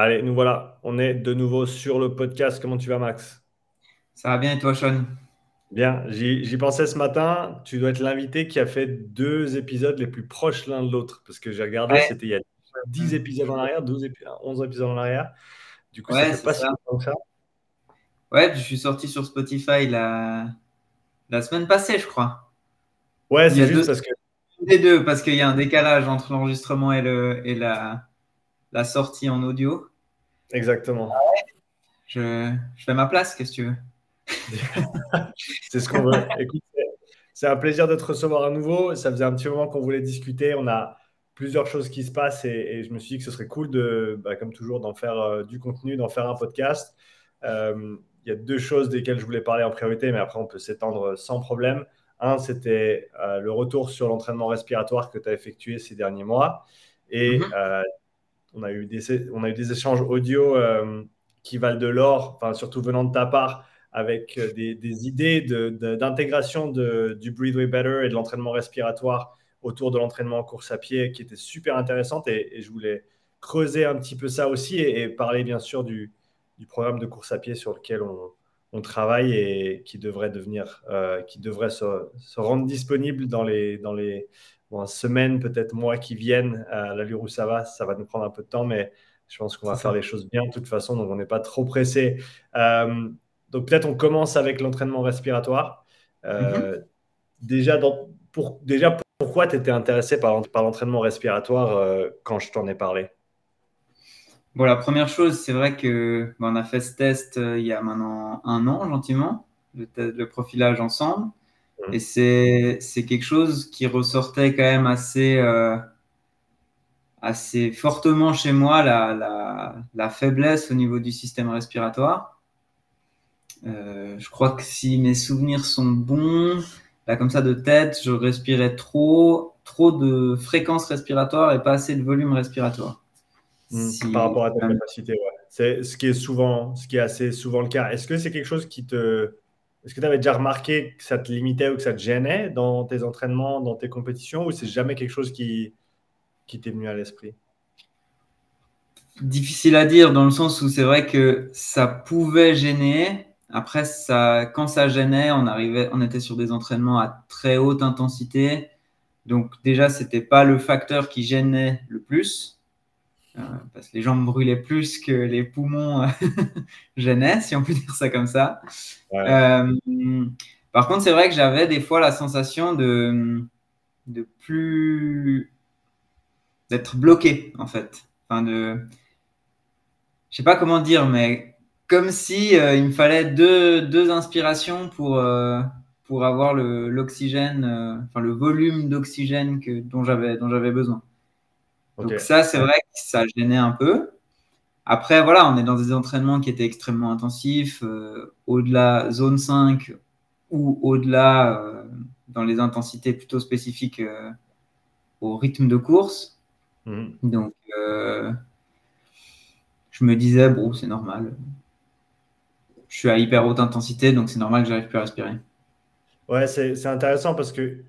Allez, nous voilà. On est de nouveau sur le podcast. Comment tu vas, Max? Ça va bien et toi, Sean? Bien, j'y pensais ce matin. Tu dois être l'invité qui a fait deux épisodes les plus proches l'un de l'autre. Parce que j'ai regardé, c'était il y a 10 épisodes en arrière, 12 11 épisodes en arrière. Du coup, ouais, ça fait pas si que ça. Ouais, je suis sorti sur Spotify la, la semaine passée, je crois. Ouais, c'est juste parce que. Les deux, parce qu'il y a un décalage entre l'enregistrement et, le, et la, la sortie en audio. Exactement. Je, je fais ma place, qu'est-ce que tu veux C'est ce qu'on veut. Écoute, c'est un plaisir de te recevoir à nouveau. Ça faisait un petit moment qu'on voulait discuter. On a plusieurs choses qui se passent et, je me suis dit que ce serait cool de, bah, comme toujours, d'en faire euh, du contenu, d'en faire un podcast. Euh, il y a deux choses desquelles je voulais parler en priorité, mais après on peut s'étendre sans problème. Un, c'était euh, le retour sur l'entraînement respiratoire que tu as effectué ces derniers mois. Et mm-hmm on a eu des, échanges audio euh, qui valent de l'or, surtout venant de ta part, avec euh, des, idées d'intégration du Breathe Way Better et de l'entraînement respiratoire autour de l'entraînement en course à pied qui était super intéressante. Et, je voulais creuser un petit peu ça aussi et, parler bien sûr du, programme de course à pied sur lequel on, travaille et qui devrait devenir, euh, qui devrait se, rendre disponible dans les bon, semaines, peut-être mois qui viennent, à l'allure où ça va, ça va nous prendre un peu de temps, mais je pense qu'on va faire les choses bien de toute façon, donc on n'est pas trop pressé. Euh, donc peut-être on commence avec l'entraînement respiratoire. Euh, mm-hmm. déjà, pour, déjà, pourquoi tu étais intéressé par, par l'entraînement respiratoire euh, quand je t'en ai parlé? Bon, la première chose, c'est vrai que on a fait ce test il y a maintenant un an, gentiment, le profilage ensemble. Mmh. Et c'est quelque chose qui ressortait quand même assez, euh, assez fortement chez moi, la, la, la, faiblesse au niveau du système respiratoire. Euh, je crois que si mes souvenirs sont bons, là comme ça de tête, je respirais trop, trop de fréquence respiratoire et pas assez de volume respiratoire. Mmh. par rapport à ta capacité, ouais. C'est ce qui est souvent, ce qui est assez souvent le cas. Est-ce que c'est quelque chose qui te, est-ce que tu avais déjà remarqué que ça te limitait ou que ça te gênait dans tes entraînements, dans tes compétitions, ou c'est jamais quelque chose qui, qui t'est venu à l'esprit? Difficile à dire dans le sens où c'est vrai que ça pouvait gêner. Après, ça, quand ça gênait, on, arrivait, on était sur des entraînements à très haute intensité. Donc déjà, ce n'était pas le facteur qui gênait le plus. Euh, parce que les jambes brûlaient plus que les poumons euh, gênaient, si on peut dire ça comme ça. Euh, par contre, c'est vrai que j'avais des fois la sensation de, de plus d'être bloqué en fait. Enfin de, je sais pas comment dire, mais comme si il me fallait deux, deux inspirations pour pour avoir l'oxygène, enfin le volume d'oxygène que dont j'avais dont j'avais besoin. Donc ça, c'est vrai que ça gênait un peu. Après, voilà, on est dans des entraînements qui étaient extrêmement intensifs, euh, au-delà zone 5 ou au-delà euh, dans les intensités plutôt spécifiques euh, au rythme de course. Mhm. Donc, je me disais, bon, c'est normal. Je suis à hyper haute intensité, donc c'est normal que j'arrive plus à respirer. Ouais, c'est intéressant parce que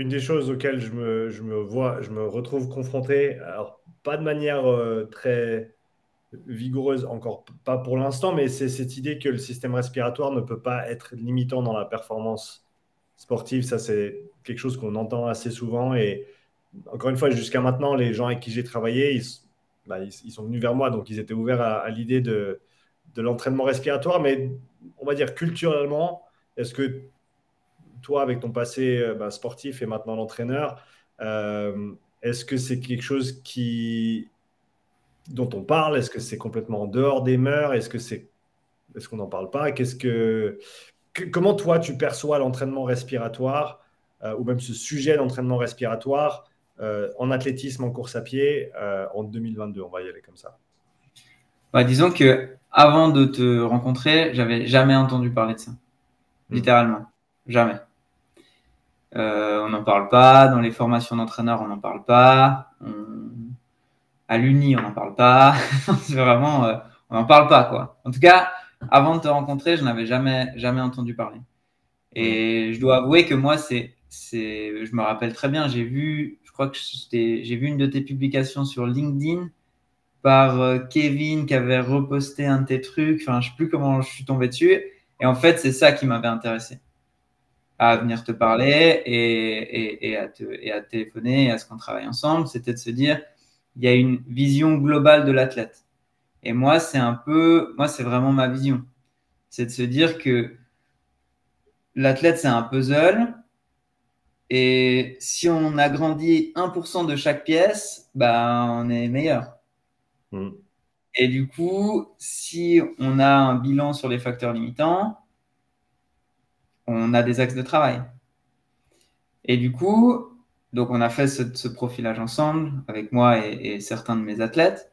une des choses auxquelles je me, je me, vois, je me retrouve confronté, alors pas de manière euh, très vigoureuse, encore pas pour l'instant, mais c'est cette idée que le système respiratoire ne peut pas être limitant dans la performance sportive. Ça, c'est quelque chose qu'on entend assez souvent. Et encore une fois, jusqu'à maintenant, les gens avec qui j'ai travaillé, ils, bah, ils, sont venus vers moi, donc ils étaient ouverts à, à l'idée de, de l'entraînement respiratoire. Mais on va dire culturellement, est-ce que toi, avec ton passé euh, bah, sportif et maintenant l'entraîneur, euh, est-ce que c'est quelque chose qui dont on parle? Est-ce que c'est complètement en dehors des mœurs? Est-ce que c'est est-ce qu'on n'en parle pas? Qu'est-ce que... comment toi tu perçois l'entraînement respiratoire euh, ou même ce sujet d'entraînement respiratoire en athlétisme, en course à pied en 2022 On va y aller comme ça. Bah, disons que avant de te rencontrer, j'avais jamais entendu parler de ça, hmm. littéralement, jamais. Euh, on n'en parle pas. Dans les formations d'entraîneurs, on n'en parle pas. À l'Uni, on n'en parle pas. c'est vraiment, euh, on n'en parle pas, quoi. En tout cas, avant de te rencontrer, je n'avais jamais, jamais entendu parler. Et je dois avouer que moi, c'est, c'est, je me rappelle très bien, j'ai vu, je crois que j'ai vu une de tes publications sur LinkedIn par euh, Kevin qui avait reposté un de tes trucs. Enfin, je sais plus comment je suis tombé dessus. Et en fait, c'est ça qui m'avait intéressé à venir te parler et, à te, et à téléphoner et à ce qu'on travaille ensemble. C'était de se dire, il y a une vision globale de l'athlète. Et moi, c'est un peu, moi, c'est vraiment ma vision. C'est de se dire que l'athlète, c'est un puzzle. Et si on agrandit 1% de chaque pièce, bah, on est meilleur. Mm. Et du coup, si on a un bilan sur les facteurs limitants, on a des axes de travail. Et du coup, donc on a fait ce, profilage ensemble avec moi et, certains de mes athlètes.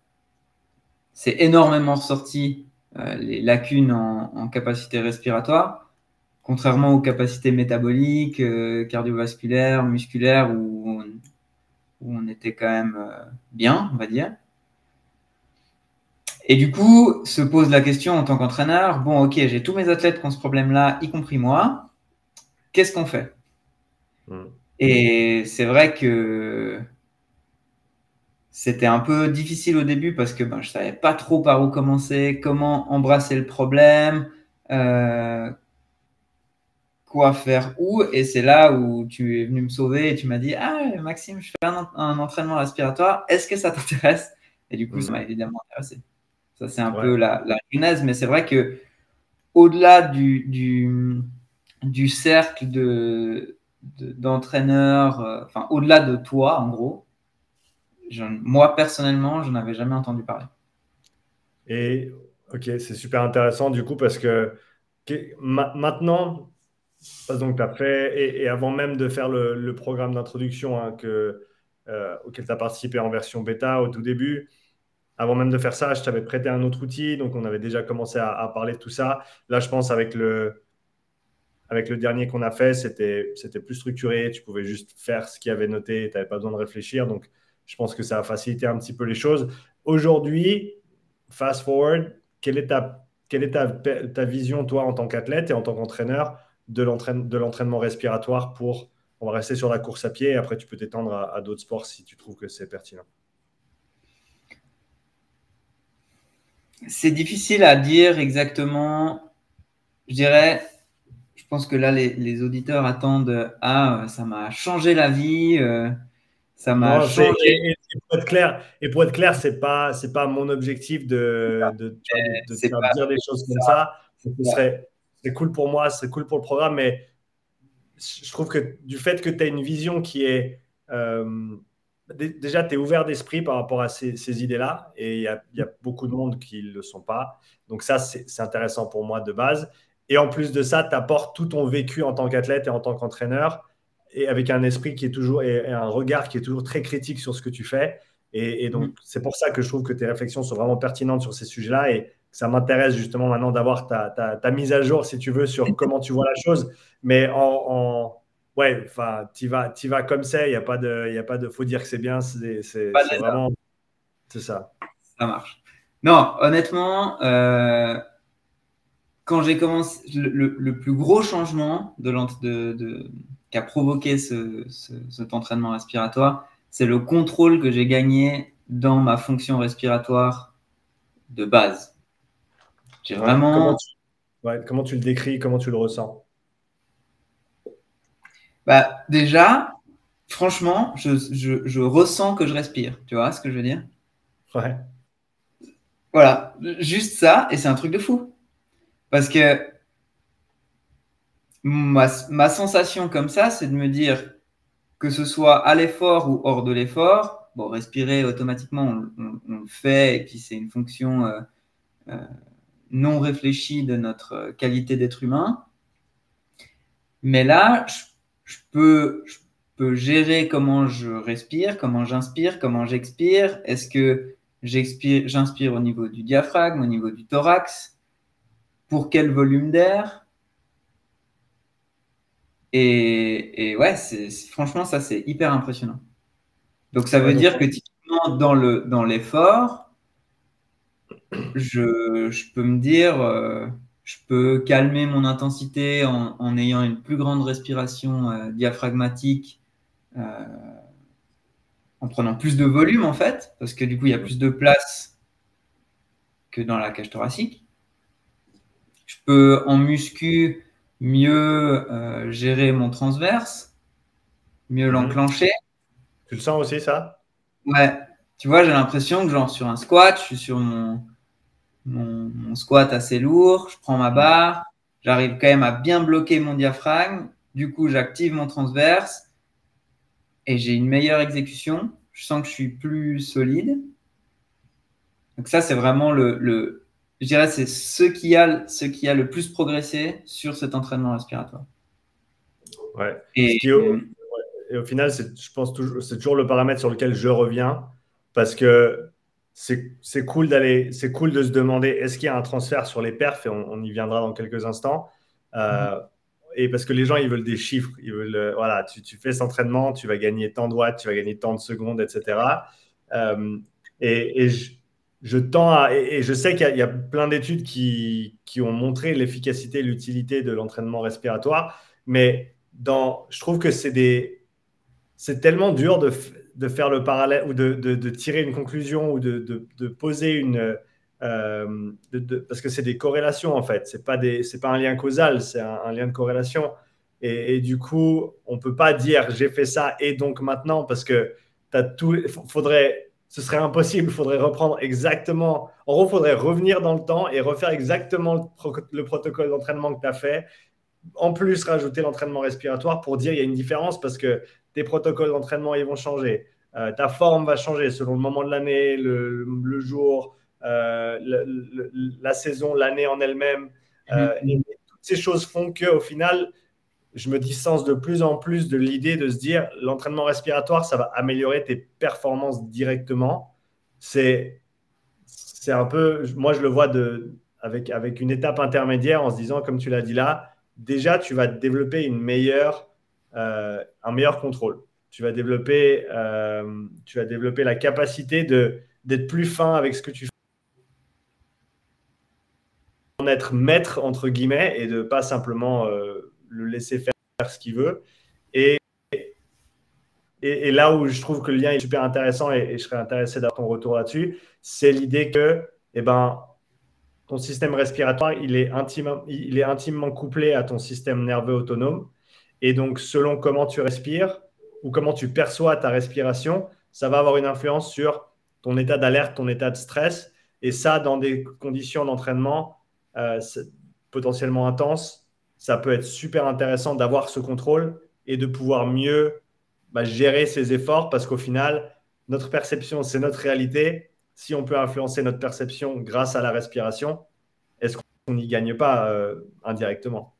C'est énormément ressorti euh, les lacunes en, capacité respiratoire, contrairement aux capacités métaboliques, euh, cardiovasculaires, musculaires, où on, était quand même euh, bien, on va dire. Et du coup, se pose la question en tant qu'entraîneur, bon, ok, j'ai tous mes athlètes qui ont ce problème-là, y compris moi, qu'est-ce qu'on fait? Hmm. Et c'est vrai que c'était un peu difficile au début parce que ben, je ne savais pas trop par où commencer, comment embrasser le problème, euh, quoi faire où. Et c'est là où tu es venu me sauver et tu m'as dit Ah, Maxime, je fais un, entraînement respiratoire, est-ce que ça t'intéresse? Et du coup, ça hmm. m'a évidemment intéressé. Ça, c'est un peu la, la mais c'est vrai que au-delà du, du, cercle de, d'entraîneurs, euh, enfin, au-delà de toi, en gros, moi, personnellement, je n'avais jamais entendu parler. Et ok, c'est super intéressant du coup parce que, maintenant, donc tu as fait, et, avant même de faire le, programme d'introduction hein, que, euh, auquel tu as participé en version bêta au tout début, avant même de faire ça, je t'avais prêté un autre outil, donc on avait déjà commencé à, parler de tout ça. Là, je pense avec le, avec le dernier qu'on a fait, c'était, plus structuré, tu pouvais juste faire ce qu'il y avait noté, tu n'avais pas besoin de réfléchir, donc je pense que ça a facilité un petit peu les choses. Aujourd'hui, fast forward, quelle est ta, quelle est ta, ta vision, toi, en tant qu'athlète et en tant qu'entraîneur, de, de l'entraînement respiratoire pour, on va rester sur la course à pied, et après tu peux t'étendre à d'autres sports si tu trouves que c'est pertinent. C'est difficile à dire exactement. Je dirais, pense que là, les, auditeurs attendent Ah, ça m'a changé la vie. Euh, ça m'a changé. Et, pour être clair, et pour être clair, c'est pas c'est pas mon objectif de, de, dire des choses comme ça. C'est cool pour moi, c'est cool pour le programme, mais je trouve que du fait que tu as une vision qui est euh, déjà, tu es ouvert d'esprit par rapport à ces, idées-là et il y, a, beaucoup de monde qui ne le sont pas. Donc ça, c'est intéressant pour moi de base. Et en plus de ça, tu apportes tout ton vécu en tant qu'athlète et en tant qu'entraîneur et avec un esprit qui est toujours et, un regard qui est toujours très critique sur ce que tu fais. Et, donc, mm. c'est pour ça que je trouve que tes réflexions sont vraiment pertinentes sur ces sujets-là et ça m'intéresse justement maintenant d'avoir ta, mise à jour, si tu veux, sur comment tu vois la chose. Mais en ouais, enfin, tu vas, vas comme ça, il n'y a pas de, il a pas de, faut dire que c'est bien, c'est vraiment, c'est ça. Ça marche. Non, honnêtement, euh, quand j'ai commencé, le, plus gros changement de, de, de qui a provoqué ce, cet entraînement respiratoire, c'est le contrôle que j'ai gagné dans ma fonction respiratoire de base. J'ai vraiment. comment tu le décris, comment tu le ressens? Bah, déjà, franchement, je, ressens que je respire. Tu vois ce que je veux dire? Ouais. Voilà, juste ça, et c'est un truc de fou. Parce que ma, sensation comme ça, c'est de me dire que ce soit à l'effort ou hors de l'effort, bon, respirer automatiquement, on, le fait, et puis c'est une fonction euh, euh, non réfléchie de notre qualité d'être humain. Mais là, je peux, gérer comment je respire, comment j'inspire, comment j'expire. Est-ce que j'inspire au niveau du diaphragme, au niveau du thorax? Pour quel volume d'air et, ouais, c'est, franchement, ça, c'est hyper impressionnant. Donc, ça veut dire que typiquement, dans, le, dans l'effort, je, je, peux me dire, euh, je peux calmer mon intensité en, ayant une plus grande respiration euh, diaphragmatique, euh, en prenant plus de volume en fait, parce que du coup il y a plus de place que dans la cage thoracique. Je peux en muscu mieux euh, gérer mon transverse, mieux mhm. l'enclencher. Tu le sens aussi, ça? Ouais. Tu vois, j'ai l'impression que genre sur un squat, je suis sur mon, mon, squat assez lourd, je prends ma barre, j'arrive quand même à bien bloquer mon diaphragme, du coup j'active mon transverse et j'ai une meilleure exécution, je sens que je suis plus solide. Donc ça, c'est vraiment le, le, je dirais, c'est ce qui a, ce qui a le plus progressé sur cet entraînement respiratoire. Ouais. Et, au, final, je pense toujours, c'est toujours le paramètre sur lequel je reviens parce que c'est cool d'aller, c'est cool de se demander est-ce qu'il y a un transfert sur les perfs et on, y viendra dans quelques instants. Euh, mm-hmm. Et parce que les gens, ils veulent des chiffres. Ils veulent, euh, voilà, tu, tu, fais cet entraînement, tu vas gagner tant de watts, tu vas gagner tant de secondes, etc. Euh, et, et je, je tends à, et, je sais qu'il y, a plein d'études qui, qui, ont montré l'efficacité, l'utilité de l'entraînement respiratoire, mais dans, je trouve que c'est des, c'est tellement dur de, de, faire le parallèle ou de, de, tirer une conclusion ou de, poser une, euh, parce que c'est des corrélations en fait, c'est pas des, c'est pas un lien causal, c'est un, lien de corrélation. Et, et, du coup, on peut pas dire j'ai fait ça et donc maintenant parce que tu as tout, faudrait ce serait impossible. Il faudrait reprendre exactement. En gros, il faudrait revenir dans le temps et refaire exactement le, protocole d'entraînement que tu as fait. En plus, rajouter l'entraînement respiratoire pour dire qu'il y a une différence parce que tes protocoles d'entraînement, ils vont changer. Euh, ta forme va changer selon le moment de l'année, le, jour, euh, la saison, l'année en elle-même. Euh, mm-hmm. toutes ces choses font qu'au final, je me distance de plus en plus de l'idée de se dire l'entraînement respiratoire, ça va améliorer tes performances directement. C'est, un peu, moi je le vois de, avec, avec une étape intermédiaire en se disant, comme tu l'as dit là, déjà tu vas développer une meilleure, euh, un meilleur contrôle. Tu vas développer, euh, tu vas développer la capacité d'être plus fin avec ce que tu fais être maître entre guillemets et de pas simplement euh, le laisser faire ce qu'il veut. Et, et, là où je trouve que le lien est super intéressant et, je serais intéressé d'avoir ton retour là-dessus, c'est l'idée que eh ben, ton système respiratoire, il est, intime, il est intimement couplé à ton système nerveux autonome. Et donc, selon comment tu respires ou comment tu perçois ta respiration, ça va avoir une influence sur ton état d'alerte, ton état de stress. Et ça, dans des conditions d'entraînement euh, potentiellement intenses, ça peut être super intéressant d'avoir ce contrôle et de pouvoir mieux bah, gérer ses efforts parce qu'au final, notre perception, c'est notre réalité. Si on peut influencer notre perception grâce à la respiration, est-ce qu'on n'y gagne pas euh, indirectement?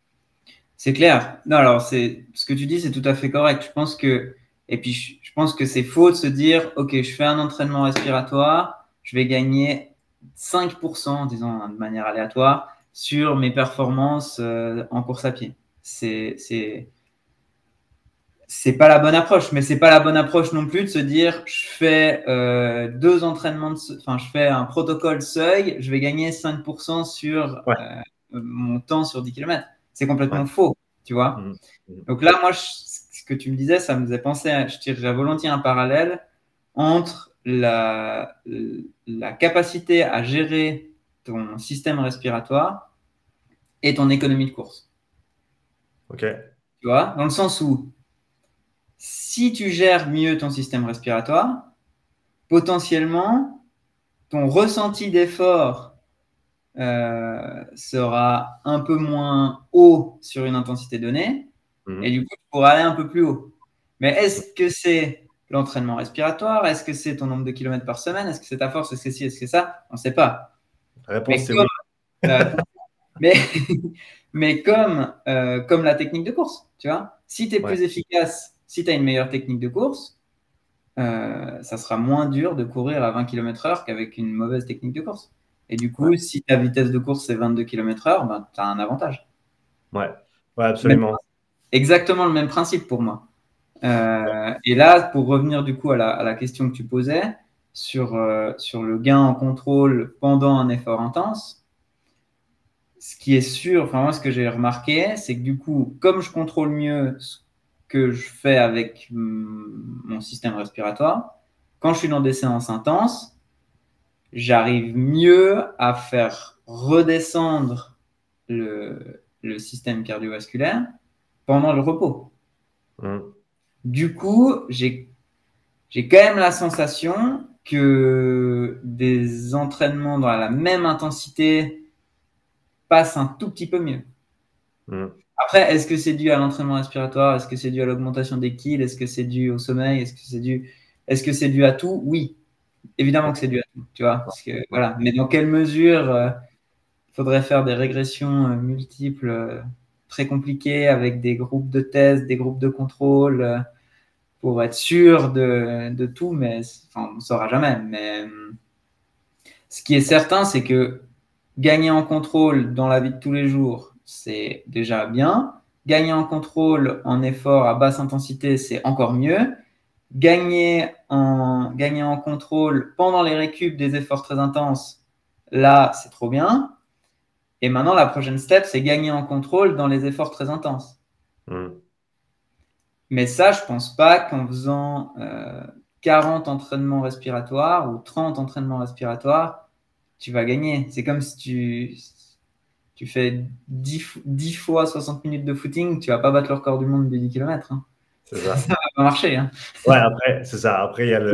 C'est clair. Non, alors ce que tu dis, c'est tout à fait correct. Je pense que et puis je pense que c'est faux de se dire, ok, je fais un entraînement respiratoire, je vais gagner 5%, disons de manière aléatoire, sur mes performances euh, en course à pied. C'est c'est pas la bonne approche, mais c'est pas la bonne approche non plus de se dire je fais euh, deux entraînements, enfin je fais un protocole seuil, je vais gagner 5% sur euh, mon temps sur 10 km. C'est complètement faux, tu vois. Mmh. Mmh. Donc là, moi, ce que tu me disais, ça me faisait penser, je tirerais volontiers un parallèle entre la, la capacité à gérer ton système respiratoire et ton économie de course. Ok. Tu vois, dans le sens où si tu gères mieux ton système respiratoire, potentiellement, ton ressenti d'effort euh, sera un peu moins haut sur une intensité donnée, mhm. et du coup, tu pourras aller un peu plus haut. Mais est-ce que c'est l'entraînement respiratoire? Est-ce que c'est ton nombre de kilomètres par semaine? Est-ce que c'est ta force? Est-ce que c'est Est-ce que ça? On ne sait pas. La réponse, c'est oui. Mais, mais comme, euh, comme la technique de course, tu vois. Si tu es plus efficace, si tu as une meilleure technique de course, euh, ça sera moins dur de courir à 20 km/h qu'avec une mauvaise technique de course. Et du coup, si ta vitesse de course c'est 22 km/h, ben, tu as un avantage. Ouais, ouais absolument. exactement le même principe pour moi. Euh, et là, pour revenir du coup à la, à la question que tu posais sur, sur le gain en contrôle pendant un effort intense, ce qui est sûr, enfin moi ce que j'ai remarqué, c'est que du coup, comme je contrôle mieux ce que je fais avec mon système respiratoire, quand je suis dans des séances intenses, j'arrive mieux à faire redescendre le, le système cardiovasculaire pendant le repos. Mmh. Du coup, j'ai quand même la sensation que des entraînements dans la même intensité passent un tout petit peu mieux. Mmh. Après, est-ce que c'est dû à l'entraînement respiratoire? Est-ce que c'est dû à l'augmentation des kills? Est-ce que c'est dû au sommeil? Est-ce que c'est dû, est-ce que c'est dû à tout? Oui, évidemment que c'est dû à tout, tu vois. Parce que, voilà. Mais dans quelle mesure il euh, faudrait faire des régressions euh, multiples euh, très compliquées avec des groupes de tests, des groupes de contrôle pour être sûr de, de tout, mais enfin, on ne saura jamais. Mais ce qui est certain, c'est que gagner en contrôle dans la vie de tous les jours, c'est déjà bien. Gagner en contrôle en effort à basse intensité, c'est encore mieux. Gagner en, gagner en contrôle pendant les récup des efforts très intenses, là, c'est trop bien. Et maintenant, la prochaine step, c'est gagner en contrôle dans les efforts très intenses. Hmm. Mais ça, je pense pas qu'en faisant 40 euh, entraînements respiratoires ou 30 entraînements respiratoires, tu vas gagner. C'est comme si tu, tu fais 10, 10, fois 60 minutes de footing, tu vas pas battre le record du monde de 10 km. Hein. C'est ça. ça va pas marcher. Hein. Ouais, après, c'est ça. Après, il y a le,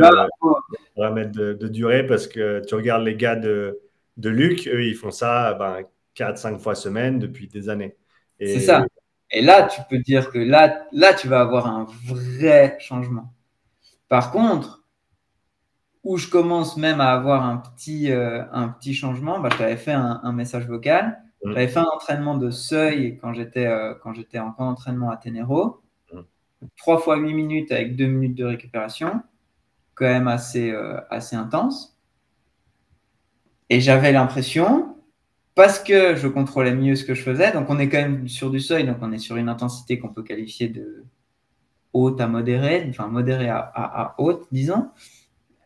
paramètre de, de, durée parce que tu regardes les gars de, de Luc, eux, ils font ça ben, 4-5 fois semaine depuis des années. C'est ça. Et là, tu peux dire que là, là, tu vas avoir un vrai changement. Par contre, où je commence même à avoir un petit, euh, un petit changement, bah, je t'avais fait un, un, message vocal. Mm. J'avais fait un entraînement de seuil quand j'étais euh, en entraînement à Ténéro. 3 mm. fois 8 minutes avec 2 minutes de récupération. Quand même assez, euh, assez intense. Et j'avais l'impression, parce que je contrôlais mieux ce que je faisais, donc on est quand même sur du seuil, donc on est sur une intensité qu'on peut qualifier de haute à modérée, enfin modérée à, à, haute, disons.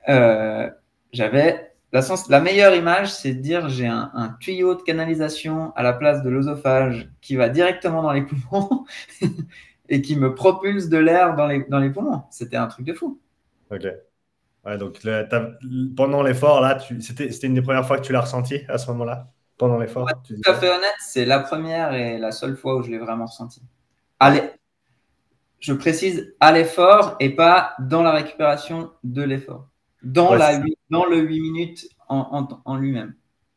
Euh, j'avais la, meilleure image, c'est de dire j'ai un, tuyau de canalisation à la place de l'œsophage qui va directement dans les poumons et qui me propulse de l'air dans les, dans les poumons. C'était un truc de fou. Ok. donc pendant l'effort, là, c'était une des premières fois que tu l'as ressenti à ce moment-là? Pendant l'effort Tout à fait honnête, c'est la première et la seule fois où je l'ai vraiment ressenti. Allez, je précise à l'effort et pas dans la récupération de l'effort dans, la, dans le 8 minutes en, en, lui-même.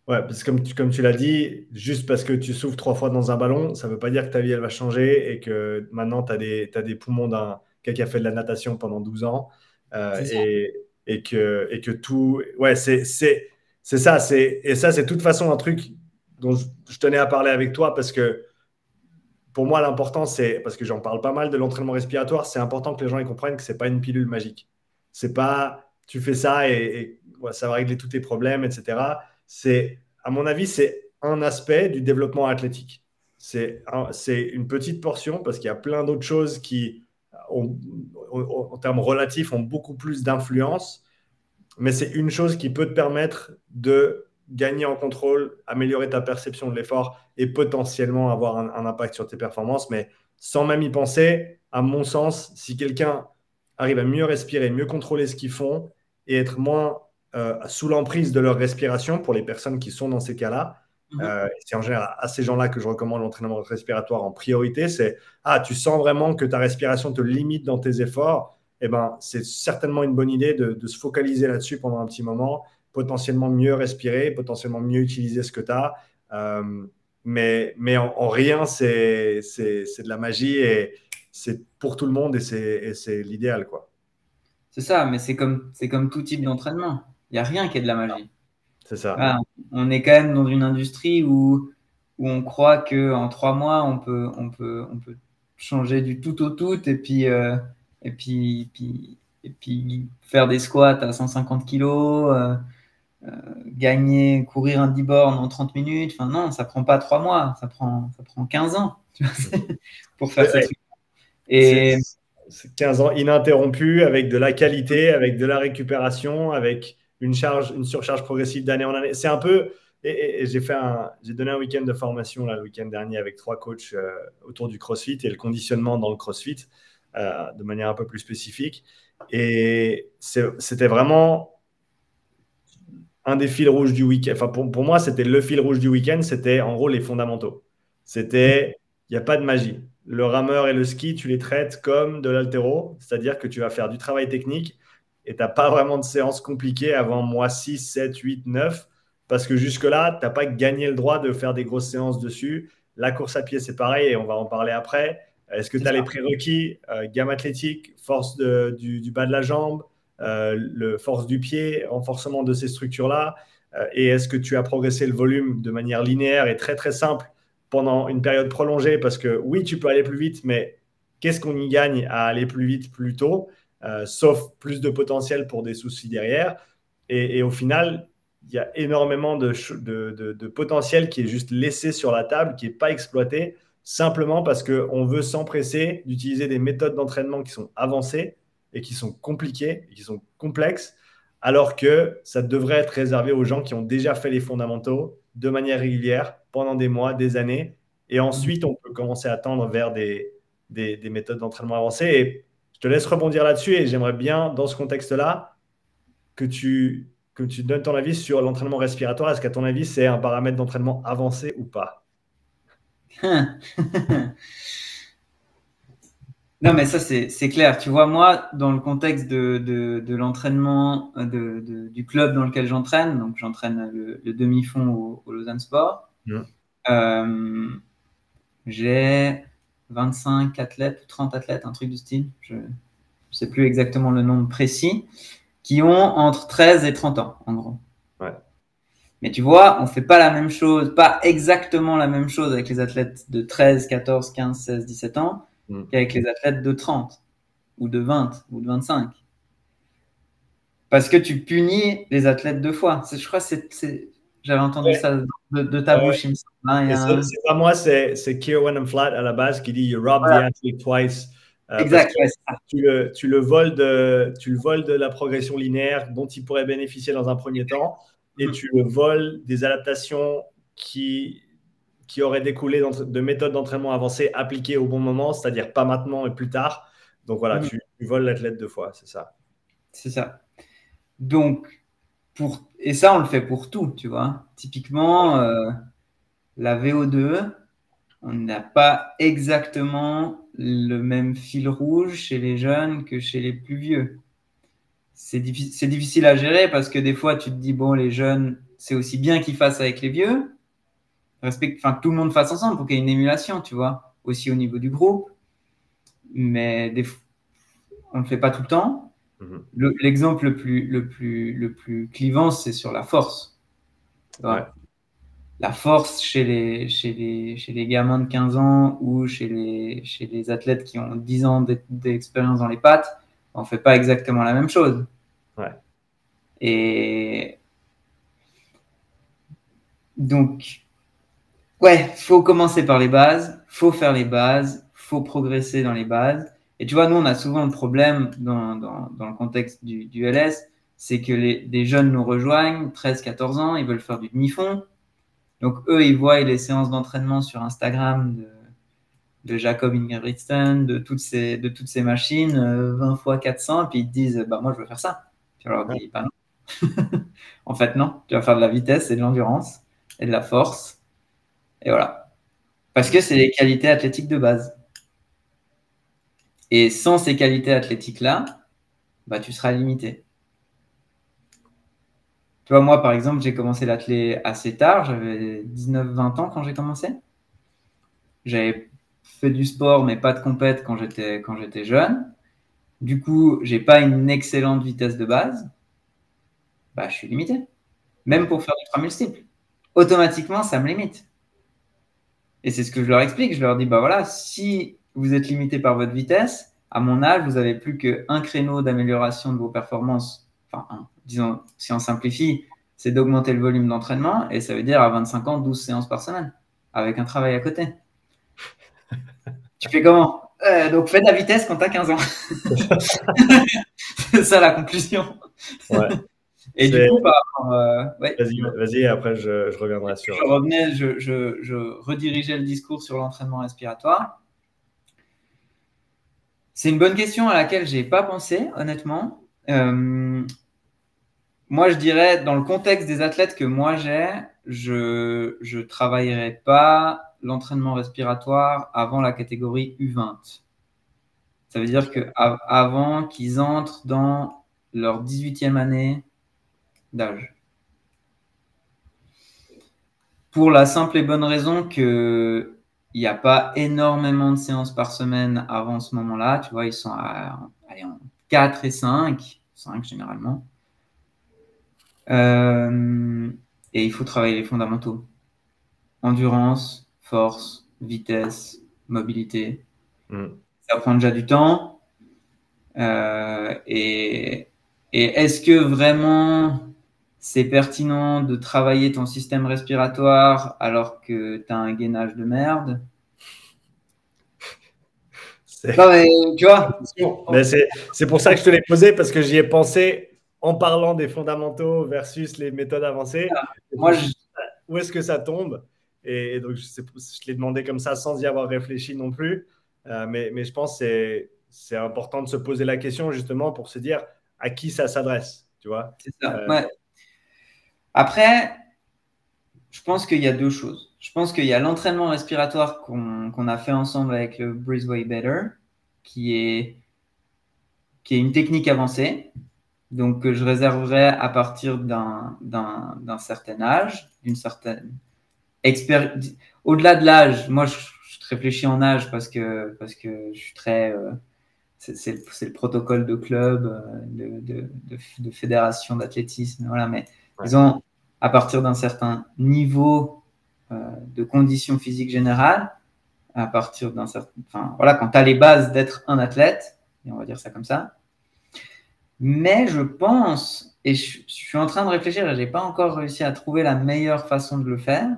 Ouais, parce que comme tu, comme tu l'as dit, juste parce que tu souffles trois fois dans un ballon, ça ne veut pas dire que ta vie elle va changer et que maintenant tu as des, as des poumons d'un quelqu'un qui a fait de la natation pendant 12 ans euh, et, et, que, et que tout. Ouais, c'est ça. Et ça, c'est de toute façon un truc dont je, tenais à parler avec toi parce que pour moi, l'important, c'est parce que j'en parle pas mal de l'entraînement respiratoire, c'est important que les gens ils comprennent que ce n'est pas une pilule magique. C'est pas tu fais ça et, ça va régler tous tes problèmes, etc. C'est, à mon avis, c'est un aspect du développement athlétique. C'est une petite portion parce qu'il y a plein d'autres choses qui, en termes relatifs, ont beaucoup plus d'influence. Mais c'est une chose qui peut te permettre de gagner en contrôle, améliorer ta perception de l'effort et potentiellement avoir un, un, impact sur tes performances. Mais sans même y penser, à mon sens, si quelqu'un arrive à mieux respirer, mieux contrôler ce qu'ils font, et être moins euh, sous l'emprise de leur respiration pour les personnes qui sont dans ces cas-là. Mhm. Euh, c'est en général à ces gens-là que je recommande l'entraînement respiratoire en priorité. C'est ah, tu sens vraiment que ta respiration te limite dans tes efforts. Eh ben, c'est certainement une bonne idée de, se focaliser là-dessus pendant un petit moment, potentiellement mieux respirer, potentiellement mieux utiliser ce que tu as. Euh, mais, mais en, rien, c'est de la magie et c'est pour tout le monde et c'est l'idéal. quoi. C'est ça, mais c'est comme, c'est comme tout type d'entraînement. Il n'y a rien qui est de la magie. C'est ça. on est quand même dans une industrie où, où on croit qu'en trois mois, on peut, on, peut, on peut changer du tout au tout et puis, euh, et puis, puis, et puis faire des squats à 150 kilos, euh, euh, gagner, courir un 10 bornes en 30 minutes. Enfin, non, ça prend pas trois mois, ça prend, ça prend 15 ans pour faire ça. Et 15 ans ininterrompus avec de la qualité, avec de la récupération, avec une charge, une surcharge progressive d'année en année. C'est un peu. J'ai fait j'ai donné un week-end de formation là, le week-end dernier avec trois coachs euh, autour du CrossFit et le conditionnement dans le CrossFit euh, de manière un peu plus spécifique. Et c'était vraiment un des fils rouges du week-end. Enfin, pour, pour moi, c'était le fil rouge du week-end. C'était en gros les fondamentaux. C'était, il n'y a pas de magie. Le rameur et le ski, tu les traites comme de l'altéro, c'est-à-dire que tu vas faire du travail technique et tu n'as pas vraiment de séance compliquée avant mois 6, 7, 8, 9, parce que jusque-là, tu n'as pas gagné le droit de faire des grosses séances dessus. La course à pied, c'est pareil, et on va en parler après. Est-ce que tu as les prérequis euh, Gamme athlétique, force du, bas de la jambe, euh, le force du pied, renforcement de ces structures-là euh, Et est-ce que tu as progressé le volume de manière linéaire et très très simple pendant une période prolongée Parce que oui, tu peux aller plus vite, mais qu'est-ce qu'on y gagne à aller plus vite plus tôt Sauf plus de potentiel pour des soucis derrière. Et, au final, il y a énormément de, de, de, potentiel qui est juste laissé sur la table, qui n'est pas exploité simplement parce qu'on veut s'empresser d'utiliser des méthodes d'entraînement qui sont avancées et qui sont compliquées et qui sont complexes, alors que ça devrait être réservé aux gens qui ont déjà fait les fondamentaux de manière régulière pendant des mois, des années. Et ensuite, on peut commencer à tendre vers des, des, méthodes d'entraînement avancées. Et je te laisse rebondir là-dessus et j'aimerais bien, dans ce contexte-là, que tu, que tu donnes ton avis sur l'entraînement respiratoire. Est-ce qu'à ton avis, c'est un paramètre d'entraînement avancé ou pas? non, mais ça, c'est clair. Tu vois, moi, dans le contexte de, de, l'entraînement de, du club dans lequel j'entraîne, donc j'entraîne le, demi-fond au, Lausanne Sport, euh, j'ai 25 athlètes ou 30 athlètes, un truc du style, je ne sais plus exactement le nombre précis, qui ont entre 13 et 30 ans, en gros. Mais tu vois, on fait pas la même chose, pas exactement la même chose avec les athlètes de 13, 14, 15, 16, 17 ans mm. qu'avec les athlètes de 30 ou de 20 ou de 25. Parce que tu punis les athlètes deux fois. Je crois que. J'avais entendu ça de, ta bouche, il me C'est pas moi, c'est Kieran Flat à la base qui dit You rob the athlete twice. Euh, exact. Tu le, tu, le voles de, tu le voles de la progression linéaire dont il pourrait bénéficier dans un premier temps et mm. tu le voles des adaptations qui, qui auraient découlé de méthodes d'entraînement avancées appliquées au bon moment, c'est-à-dire pas maintenant et plus tard. Donc voilà, mm. tu, voles l'athlète deux fois, c'est ça. C'est ça. Donc, pour... et ça, on le fait pour tout, tu vois. Typiquement, euh, la VO2, on n'a pas exactement le même fil rouge chez les jeunes que chez les plus vieux c'est difficile à gérer parce que des fois, tu te dis, bon, les jeunes, c'est aussi bien qu'ils fassent avec les vieux. Respect, enfin, que tout le monde fasse ensemble pour qu'il y ait une émulation, tu vois, aussi au niveau du groupe. Mais des on ne le fait pas tout le temps. Mhm. L'exemple le, plus, le, plus, le plus clivant, c'est sur la force. La force chez les, chez, les, chez les gamins de 15 ans ou chez les, chez les athlètes qui ont 10 ans d'expérience dans les pattes, on fait pas exactement la même chose. Ouais. Et donc, ouais, faut commencer par les bases, faut faire les bases, faut progresser dans les bases. Et tu vois, nous, on a souvent le problème dans, dans, le contexte du, du LS, c'est que les, des jeunes nous rejoignent, 13-14 ans, ils veulent faire du demi-fond. Donc, eux, ils voient les séances d'entraînement sur Instagram de de Jacob Ingebrigtsen, de toutes ces, de toutes ces machines, 20 euh, fois 400, et puis ils te disent, bah, moi, je veux faire ça. Tu leur dis, bah non. en fait, non. Tu vas faire de la vitesse et de l'endurance et de la force. Et voilà. Parce que c'est les qualités athlétiques de base. Et sans ces qualités athlétiques-là, bah, tu seras limité. Tu vois, moi, par exemple, j'ai commencé l'athlé assez tard. J'avais 19-20 ans quand j'ai commencé. J'avais fait du sport, mais pas de compète quand j'étais, jeune. Du coup, j'ai pas une excellente vitesse de base. Bah, je suis limité. Même pour faire du 3000 steeple. Automatiquement, ça me limite. Et c'est ce que je leur explique. Je leur dis, bah voilà, si vous êtes limité par votre vitesse, à mon âge, vous avez plus qu'un créneau d'amélioration de vos performances. Enfin, disons, si on simplifie, c'est d'augmenter le volume d'entraînement. Et ça veut dire à 25 ans, 12 séances par semaine, avec un travail à côté. Tu fais comment? Euh, Donc, fais de la vitesse quand tu as 15 ans. c'est ça la conclusion. Ouais. Et du coup, euh, vas-y, vas-y, après je, reviendrai sur. Je revenais, je, je, redirigeais le discours sur l'entraînement respiratoire. C'est une bonne question à laquelle je n'ai pas pensé, honnêtement. Euh, moi, je dirais, dans le contexte des athlètes que moi j'ai, je ne travaillerai pas l'entraînement respiratoire avant la catégorie U20. Ça veut dire qu'avant qu'ils entrent dans leur 18e année d'âge. Pour la simple et bonne raison qu'il n'y a pas énormément de séances par semaine avant ce moment-là. Tu vois, ils sont à, en 4 et 5, 5 généralement. Euh, et il faut travailler les fondamentaux. Endurance, force, vitesse, mobilité. Mm. Ça prend déjà du temps. Euh, et, et est-ce que vraiment c'est pertinent de travailler ton système respiratoire alors que tu as un gainage de merde non, mais, tu vois C'est pour ça que je te l'ai posé parce que j'y ai pensé en parlant des fondamentaux versus les méthodes avancées. Moi, Où est-ce que ça tombe? Et, donc, je, je l'ai demandé comme ça sans y avoir réfléchi non plus. Euh, mais, mais, je pense que c'est important de se poser la question justement pour se dire à qui ça s'adresse. Tu vois? Ça. Euh, Après, je pense qu'il y a deux choses. Je pense qu'il y a l'entraînement respiratoire qu'on a fait ensemble avec le Breezeway Better, qui est, une technique avancée donc que je réserverai à partir d'un certain âge, d'une certaine expérience. Au-delà de l'âge, moi je, réfléchis en âge parce que, parce que je suis très. Euh, c'est le protocole de club, euh, de, de, fédération d'athlétisme, voilà, mais disons à partir d'un certain niveau euh, de conditions physiques générales, à partir d'un certain. Enfin, voilà, quand tu as les bases d'être un athlète, et on va dire ça comme ça, mais je pense, et je, suis en train de réfléchir et je n'ai pas encore réussi à trouver la meilleure façon de le faire.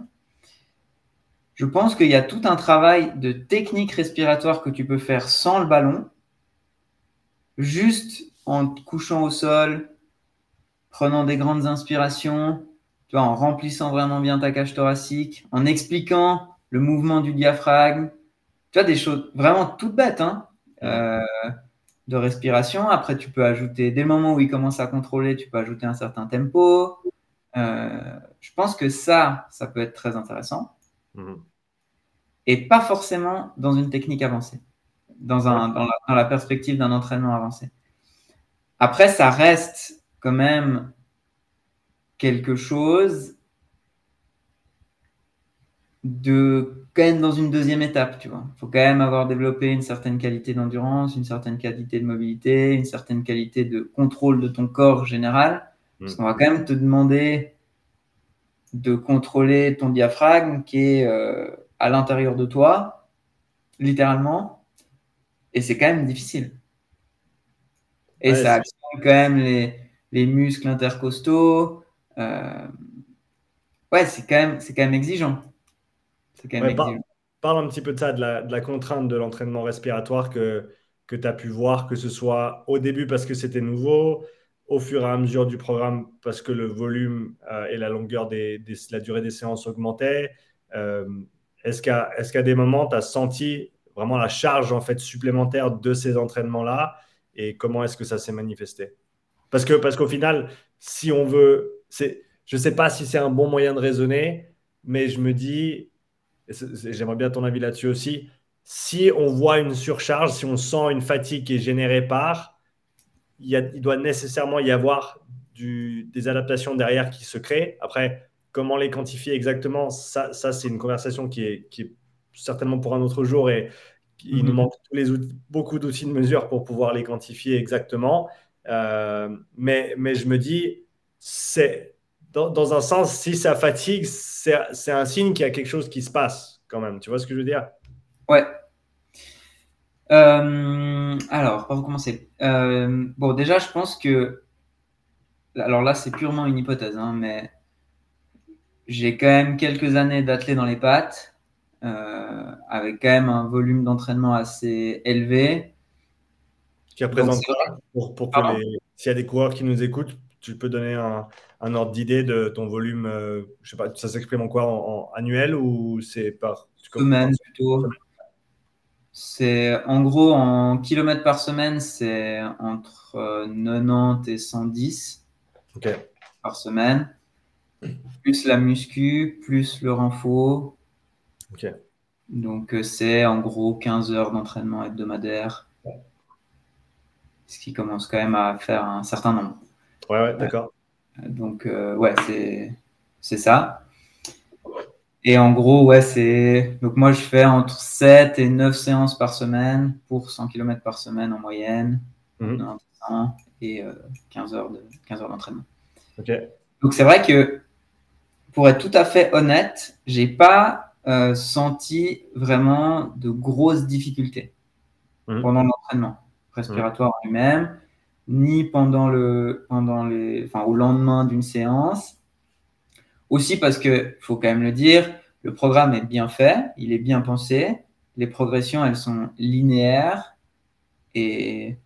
Je pense qu'il y a tout un travail de technique respiratoire que tu peux faire sans le ballon, juste en te couchant au sol, prenant des grandes inspirations, tu vois, en remplissant vraiment bien ta cage thoracique, en expliquant le mouvement du diaphragme. Tu vois, des choses vraiment toutes bêtes. Hein euh, de respiration. Après, tu peux ajouter, dès le moment où il commence à contrôler, tu peux ajouter un certain tempo. Euh, je pense que ça, ça peut être très intéressant. Mhm. Et pas forcément dans une technique avancée, dans, un, dans, la, perspective d'un entraînement avancé. Après, ça reste quand même quelque chose de quand même dans une deuxième étape, tu vois. Il faut quand même avoir développé une certaine qualité d'endurance, une certaine qualité de mobilité, une certaine qualité de contrôle de ton corps général. Parce mm. qu'on va quand même te demander de contrôler ton diaphragme qui est euh, à l'intérieur de toi, littéralement. Et c'est quand même difficile. Et ça actionne quand même les, les muscles intercostaux. Euh, ouais, c'est quand, même, quand même exigeant parle un petit peu de ça, de la, contrainte de l'entraînement respiratoire que, que tu as pu voir, que ce soit au début parce que c'était nouveau, au fur et à mesure du programme parce que le volume euh, et la longueur des, la durée des séances augmentaient. Euh, est-ce qu'à des moments, tu as senti vraiment la charge en fait supplémentaire de ces entraînements-là? Et comment est-ce que ça s'est manifesté? Parce que parce qu'au final, si on veut, je ne sais pas si c'est un bon moyen de raisonner, mais je me dis, j'aimerais bien ton avis là-dessus aussi, si on voit une surcharge, si on sent une fatigue qui est générée par, il, y il doit nécessairement y avoir du, des adaptations derrière qui se créent. Après, comment les quantifier exactement, ça, ça c'est une conversation qui est, qui est, certainement pour un autre jour et il nous mhm. manque tous les beaucoup d'outils de mesure pour pouvoir les quantifier exactement. Euh, mais, mais je me dis, c'est dans, un sens, si ça fatigue, c'est un signe qu'il y a quelque chose qui se passe quand même. Tu vois ce que je veux dire? Ouais. Euh, alors, pour commencer. Euh, bon, déjà, je pense que. Alors là, c'est purement une hypothèse, hein, mais j'ai quand même quelques années d'athlète dans les pattes, avec quand même un volume d'entraînement assez élevé. Qui représente pour, pour que s'il y a des coureurs qui nous écoutent, tu peux donner un, un ordre d'idée de ton volume euh, Je sais pas, ça s'exprime en quoi en, annuel ou c'est par semaine plutôt C'est en gros en kilomètres par semaine, c'est entre 90 euh, et 110. Ok. par semaine, plus la muscu, plus le renfort. Ok. Donc, euh, c'est en gros 15 heures d'entraînement hebdomadaire, ce qui commence quand même à faire un certain nombre. Ouais, ouais, d'accord. Donc, euh, ouais, c'est, c'est ça. Et en gros, ouais, c'est. Donc, moi, je fais entre 7 et 9 séances par semaine pour 100 km par semaine en moyenne, Mhm. et euh, 15 heures, de, 15 heures d'entraînement. Ok. Donc, c'est vrai que, pour être tout à fait honnête, j'ai pas euh, senti vraiment de grosses difficultés Mhm. pendant l'entraînement respiratoire en lui-même, ni pendant le, pendant les, enfin, au lendemain d'une séance. Aussi parce que, faut quand même le dire, le programme est bien fait, il est bien pensé, les progressions, elles sont linéaires et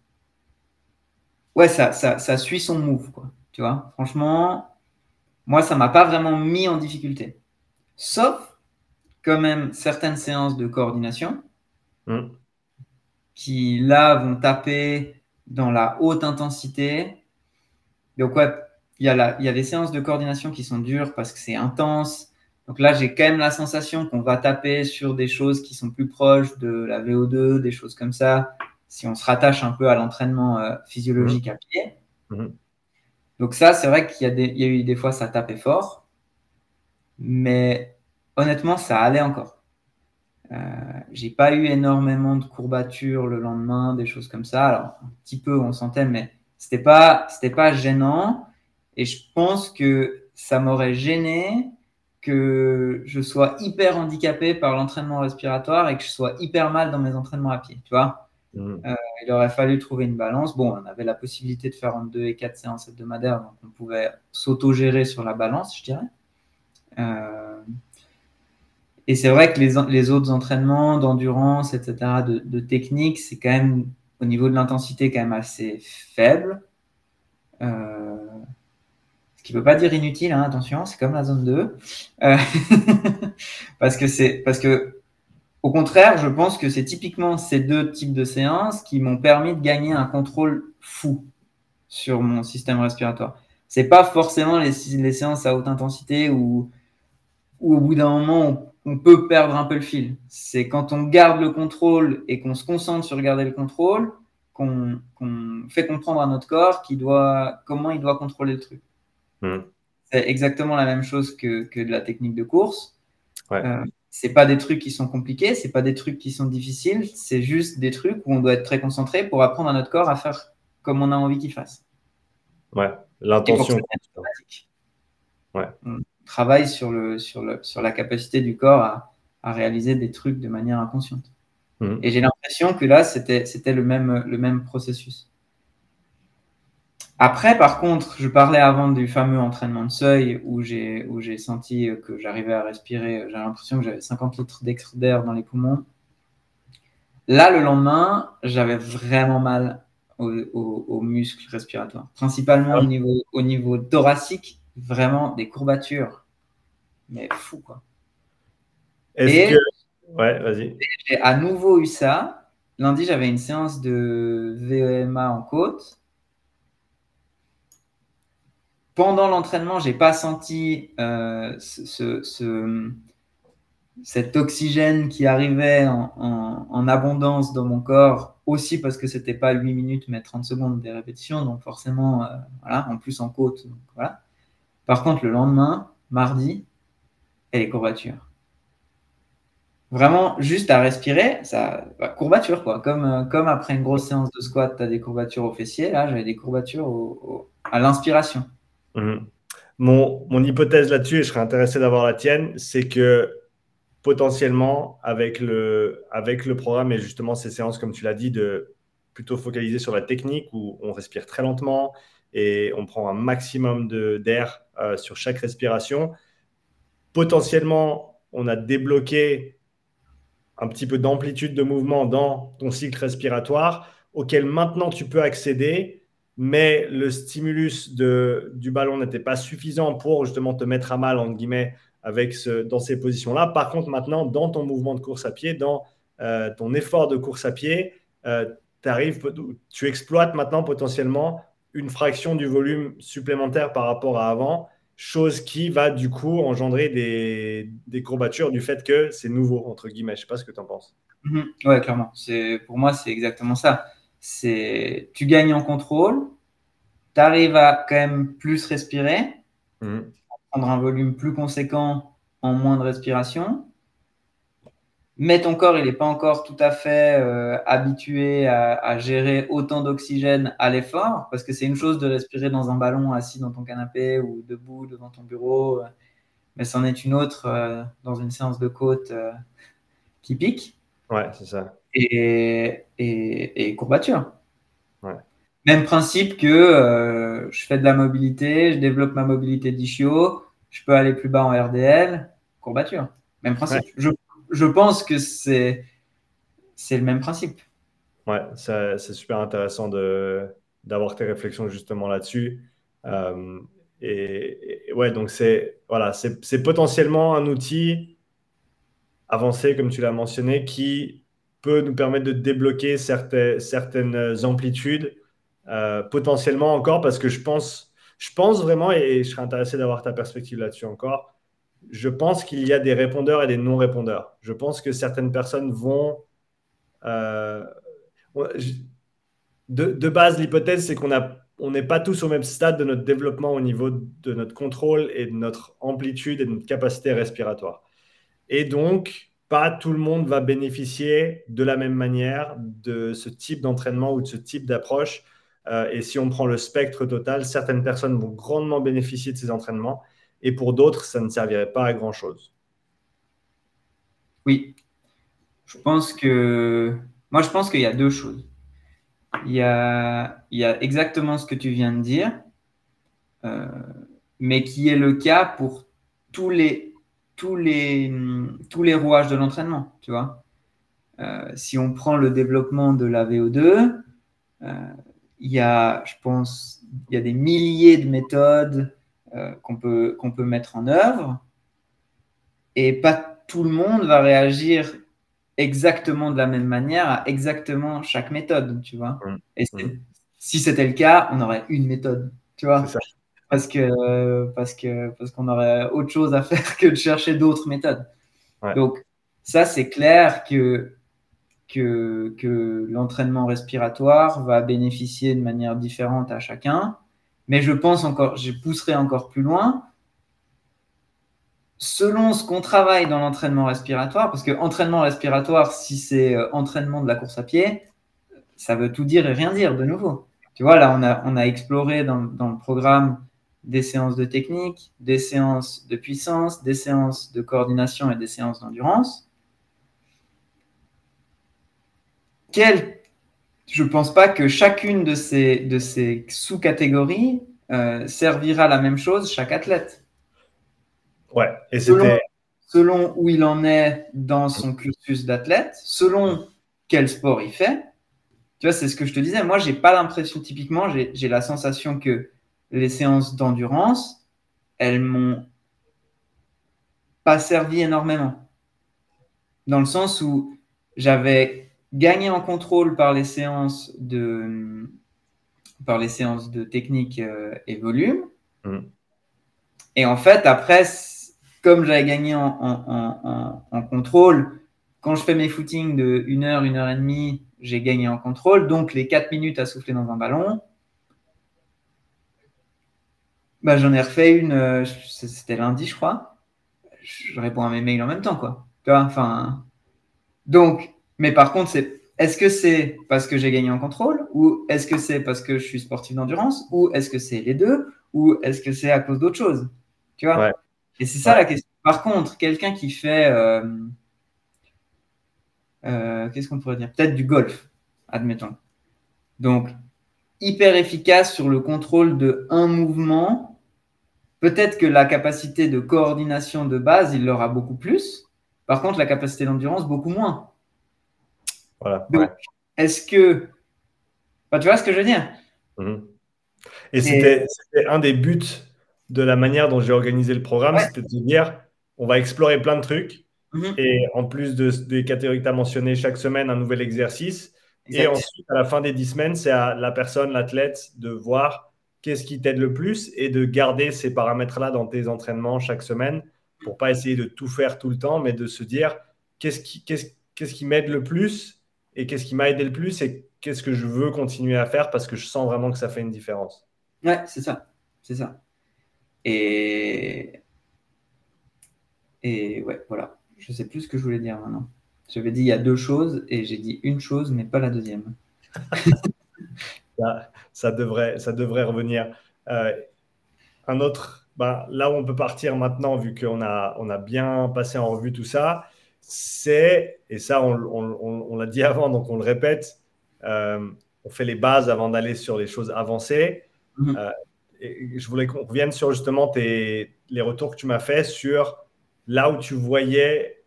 ouais, ça, suit son move, quoi. Franchement, moi, ça m'a pas vraiment mis en difficulté. Sauf quand même certaines séances de coordination Mhm. Qui là vont taper dans la haute intensité. Donc ouais, il y, a la- il y a des séances de coordination qui sont dures parce que c'est intense. Donc là, j'ai quand même la sensation qu'on va taper sur des choses qui sont plus proches de la VO2, des choses comme ça, si on se rattache un peu à l'entraînement euh, physiologique à pied. Mhm. Donc ça, c'est vrai qu'il y, a des- il y a eu des fois, ça tapait fort. Mais honnêtement, ça allait encore. Euh, j'ai pas eu énormément de courbatures le lendemain, des choses comme ça. Alors, un petit peu, on sentait, mais c'était pas, c'était pas gênant. Et je pense que ça m'aurait gêné que je sois hyper handicapé par l'entraînement respiratoire et que je sois hyper mal dans mes entraînements à pied. Tu vois, Mhm. il aurait fallu trouver une balance. Bon, on avait la possibilité de faire entre 2 et 4 séances hebdomadaires, donc on pouvait s'auto-gérer sur la balance, je dirais. Euh, et c'est vrai que les, les autres entraînements d'endurance, etc., de, de technique, c'est quand même au niveau de l'intensité quand même assez faible. Euh, ce qui ne veut pas dire inutile, hein, attention, c'est comme la zone 2. Euh, parce que c'est parce que au contraire, je pense que c'est typiquement ces deux types de séances qui m'ont permis de gagner un contrôle fou sur mon système respiratoire. C'est pas forcément les, séances à haute intensité où, où au bout d'un moment on on peut perdre un peu le fil. C'est quand on garde le contrôle et qu'on se concentre sur garder le contrôle, qu'on qu fait comprendre à notre corps qui doit, comment il doit contrôler le truc. Mmh. C'est exactement la même chose que, que, de la technique de course. Ouais. Euh, c'est pas des trucs qui sont compliqués, c'est pas des trucs qui sont difficiles, c'est juste des trucs où on doit être très concentré pour apprendre à notre corps à faire comme on a envie qu'il fasse. Ouais, l'intention. Ouais. On travaille sur, le, sur, le, sur la capacité du corps à, à réaliser des trucs de manière inconsciente. Mmh. Et j'ai l'impression que là, c'était le même, le même processus. Après, par contre, je parlais avant du fameux entraînement de seuil où j'ai senti que j'arrivais à respirer. J'ai l'impression que j'avais 50 litres d'air dans les poumons. Là, le lendemain, j'avais vraiment mal aux, aux, aux, muscles respiratoires, principalement au, niveau, au niveau thoracique, vraiment des courbatures. Mais fou, quoi. Est-ce que. Ouais, vas-y. J'ai à nouveau eu ça. Lundi, j'avais une séance de VEMA en côte. Pendant l'entraînement, j'ai pas senti euh, ce, ce, cet oxygène qui arrivait en, en, en, abondance dans mon corps, aussi parce que c'était pas 8 minutes mais 30 secondes des répétitions, donc forcément, euh, voilà, en plus en côte. Donc voilà. Par contre, le lendemain, mardi, et les courbatures. Vraiment, juste à respirer, ça, bah, courbature quoi. Comme, euh, comme après une grosse séance de squat, tu as des courbatures au fessier, là, j'avais des courbatures à l'inspiration. Mmh. Mon, mon, hypothèse là-dessus, et je serais intéressé d'avoir la tienne, c'est que potentiellement, avec le, avec le programme et justement ces séances, comme tu l'as dit, de plutôt focaliser sur la technique où on respire très lentement et on prend un maximum d'air euh, sur chaque respiration, potentiellement, on a débloqué un petit peu d'amplitude de mouvement dans ton cycle respiratoire auquel maintenant tu peux accéder, mais le stimulus de, du ballon n'était pas suffisant pour justement te mettre à mal, entre guillemets, avec ce, dans ces positions-là. Par contre, maintenant, dans ton mouvement de course à pied, dans euh, ton effort de course à pied, euh, tu exploites maintenant potentiellement une fraction du volume supplémentaire par rapport à avant, chose qui va du coup engendrer des, des courbatures du fait que c'est nouveau, entre guillemets. Je ne sais pas ce que tu en penses. Mhm. Ouais, clairement. Pour moi, c'est exactement ça. Tu gagnes en contrôle, tu arrives à quand même plus respirer, mhm. prendre un volume plus conséquent en moins de respiration mais ton corps, il n'est pas encore tout à fait euh, habitué à, gérer autant d'oxygène à l'effort, parce que c'est une chose de respirer dans un ballon assis dans ton canapé ou debout devant ton bureau, euh, mais c'en est une autre euh, dans une séance de côte qui pique. Ouais, c'est ça. Et, et, courbature. Ouais. Même principe que je fais de la mobilité, je développe ma mobilité d'ischio, je peux aller plus bas en RDL, courbature. Même principe. Je je pense que c'est le même principe. Ouais, c'est super intéressant d'avoir tes réflexions justement là-dessus. Euh, et, ouais, donc c'est voilà, c'est potentiellement un outil avancé, comme tu l'as mentionné, qui peut nous permettre de débloquer certaines, certaines amplitudes, euh, potentiellement encore, parce que je pense, je pense vraiment, et je serais intéressé d'avoir ta perspective là-dessus encore, je pense qu'il y a des répondeurs et des non-répondeurs. Je pense que certaines personnes vont... Euh, de, base, l'hypothèse, c'est qu'on on n'est pas tous au même stade de notre développement au niveau de notre contrôle et de notre amplitude et de notre capacité respiratoire. Et donc, pas tout le monde va bénéficier de la même manière de ce type d'entraînement ou de ce type d'approche. Euh, et si on prend le spectre total, certaines personnes vont grandement bénéficier de ces entraînements et pour d'autres, ça ne servirait pas à grand-chose. Oui, je pense que moi, je pense qu'il y a deux choses. Il y a, il y a exactement ce que tu viens de dire, euh, mais qui est le cas pour tous les, tous les, tous les rouages de l'entraînement, tu vois. Euh, si on prend le développement de la VO2, euh, il y a, je pense, il y a des milliers de méthodes euh, qu'on peut, qu'on peut mettre en œuvre. Et pas tout le monde va réagir exactement de la même manière à exactement chaque méthode, tu vois. Et si c'était le cas, on aurait une méthode, tu vois. Parce que parce que parce qu'on aurait autre chose à faire que de chercher d'autres méthodes. Donc ça c'est clair que que, que l'entraînement respiratoire va bénéficier de manière différente à chacun. Mais je pense encore, je pousserai encore plus loin. Selon ce qu'on travaille dans l'entraînement respiratoire, parce que entraînement respiratoire, si c'est euh, entraînement de la course à pied, ça veut tout dire et rien dire de nouveau. Tu vois, là, on a, on a exploré dans, dans le programme des séances de technique, des séances de puissance, des séances de coordination et des séances d'endurance. Quel je ne pense pas que chacune de ces, de ces sous-catégories euh, servira la même chose chaque athlète. Ouais, et selon, selon où il en est dans son cursus d'athlète, selon quel sport il fait. Tu vois, c'est ce que je te disais. Moi, j'ai pas l'impression, typiquement, j'ai la sensation que les séances d'endurance, elles m'ont pas servi énormément. Dans le sens où j'avais gagner en contrôle par les séances de, par les séances de technique euh, et volume. Mm. Et en fait, après, comme j'avais gagné en, en, contrôle, quand je fais mes footings de 1 heure, 1 heure et demie, j'ai gagné en contrôle. Donc, les 4 minutes à souffler dans un ballon, bah, j'en ai refait une, euh, c'était lundi, je crois. Je réponds à mes mails en même temps, quoi. Tu vois, enfin. Donc, mais par contre, c'est est-ce que c'est parce que j'ai gagné en contrôle ou est-ce que c'est parce que je suis sportif d'endurance ou est-ce que c'est les deux ou est-ce que c'est à cause d'autre chose Tu vois? Et c'est ça la question. Par contre, quelqu'un qui fait euh, euh, qu'est-ce qu'on pourrait dire? Peut-être du golf, admettons. Donc hyper efficace sur le contrôle de un mouvement. Peut-être que la capacité de coordination de base, il l'aura beaucoup plus. Par contre, la capacité d'endurance, beaucoup moins. Voilà. est-ce que. tu vois ce que je veux dire? Mhm. Et, c'était un des buts de la manière dont j'ai organisé le programme, c'était de dire on va explorer plein de trucs. Mhm. Et en plus de, des catégories que tu as mentionnées, chaque semaine, un nouvel exercice. Et ensuite, à la fin des 10 semaines, c'est à la personne, l'athlète, de voir qu'est-ce qui t'aide le plus et de garder ces paramètres-là dans tes entraînements chaque semaine pour pas essayer de tout faire tout le temps, mais de se dire qu'est-ce qui, qu'est-ce qui m'aide le plus et qu'est-ce qui m'a aidé le plus et qu'est-ce que je veux continuer à faire parce que je sens vraiment que ça fait une différence. Ouais, c'est ça. C'est ça. Et... Et ouais, voilà. Je sais plus ce que je voulais dire maintenant. J'avais dit il y a deux choses et j'ai dit une chose, mais pas la deuxième. ça, devrait, ça devrait revenir. Euh, un autre, bah, là où on peut partir maintenant, vu qu'on a, on a bien passé en revue tout ça, c'est, et ça on, l'a dit avant, donc on le répète, euh, on fait les bases avant d'aller sur les choses avancées. Mm-hmm. Euh, et je voulais qu'on revienne sur justement tes, les retours que tu m'as fait sur là où tu voyais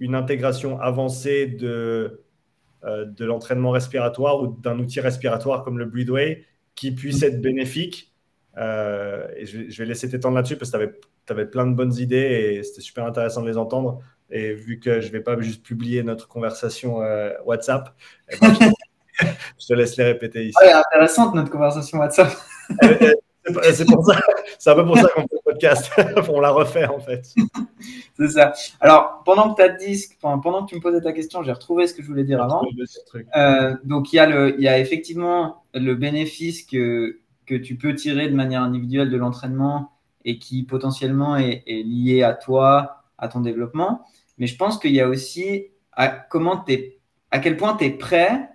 une intégration avancée de, euh, de l'entraînement respiratoire ou d'un outil respiratoire comme le Breathway qui puisse être bénéfique. Euh, et je, vais laisser t'étendre là-dessus parce que tu avais, plein de bonnes idées et c'était super intéressant de les entendre. Et vu que je ne vais pas juste publier notre conversation euh, WhatsApp, eh ben, je, te laisse les répéter ici. Ouais, intéressante notre conversation WhatsApp. C'est pour ça, c'est un peu pour ça qu'on fait le podcast. On la refait en fait. c'est ça. Alors, pendant que, as dit, pendant que tu me posais ta question, j'ai retrouvé ce que je voulais dire avant. Euh, donc, il y, a le, il y a effectivement le bénéfice que, que tu peux tirer de manière individuelle de l'entraînement et qui potentiellement est, lié à toi, à ton développement. Mais je pense qu'il y a aussi à, comment es, à quel point tu es prêt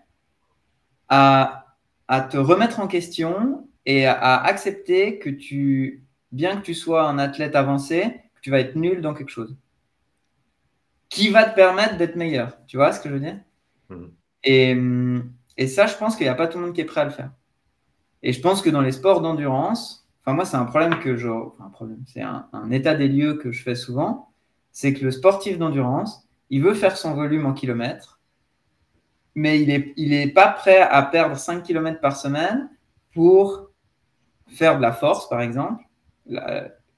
à, à te remettre en question et à accepter que tu, bien que tu sois un athlète avancé, tu vas être nul dans quelque chose qui va te permettre d'être meilleur. Tu vois ce que je veux dire? Mhm. et, et, ça, je pense qu'il n'y a pas tout le monde qui est prêt à le faire. Et je pense que dans les sports d'endurance, enfin moi, c'est un problème que je, enfin, un problème, c'est un, un, état des lieux que je fais souvent, c'est que le sportif d'endurance, il veut faire son volume en kilomètres, mais il n'est il est pas prêt à perdre 5 km par semaine pour faire de la force, par exemple,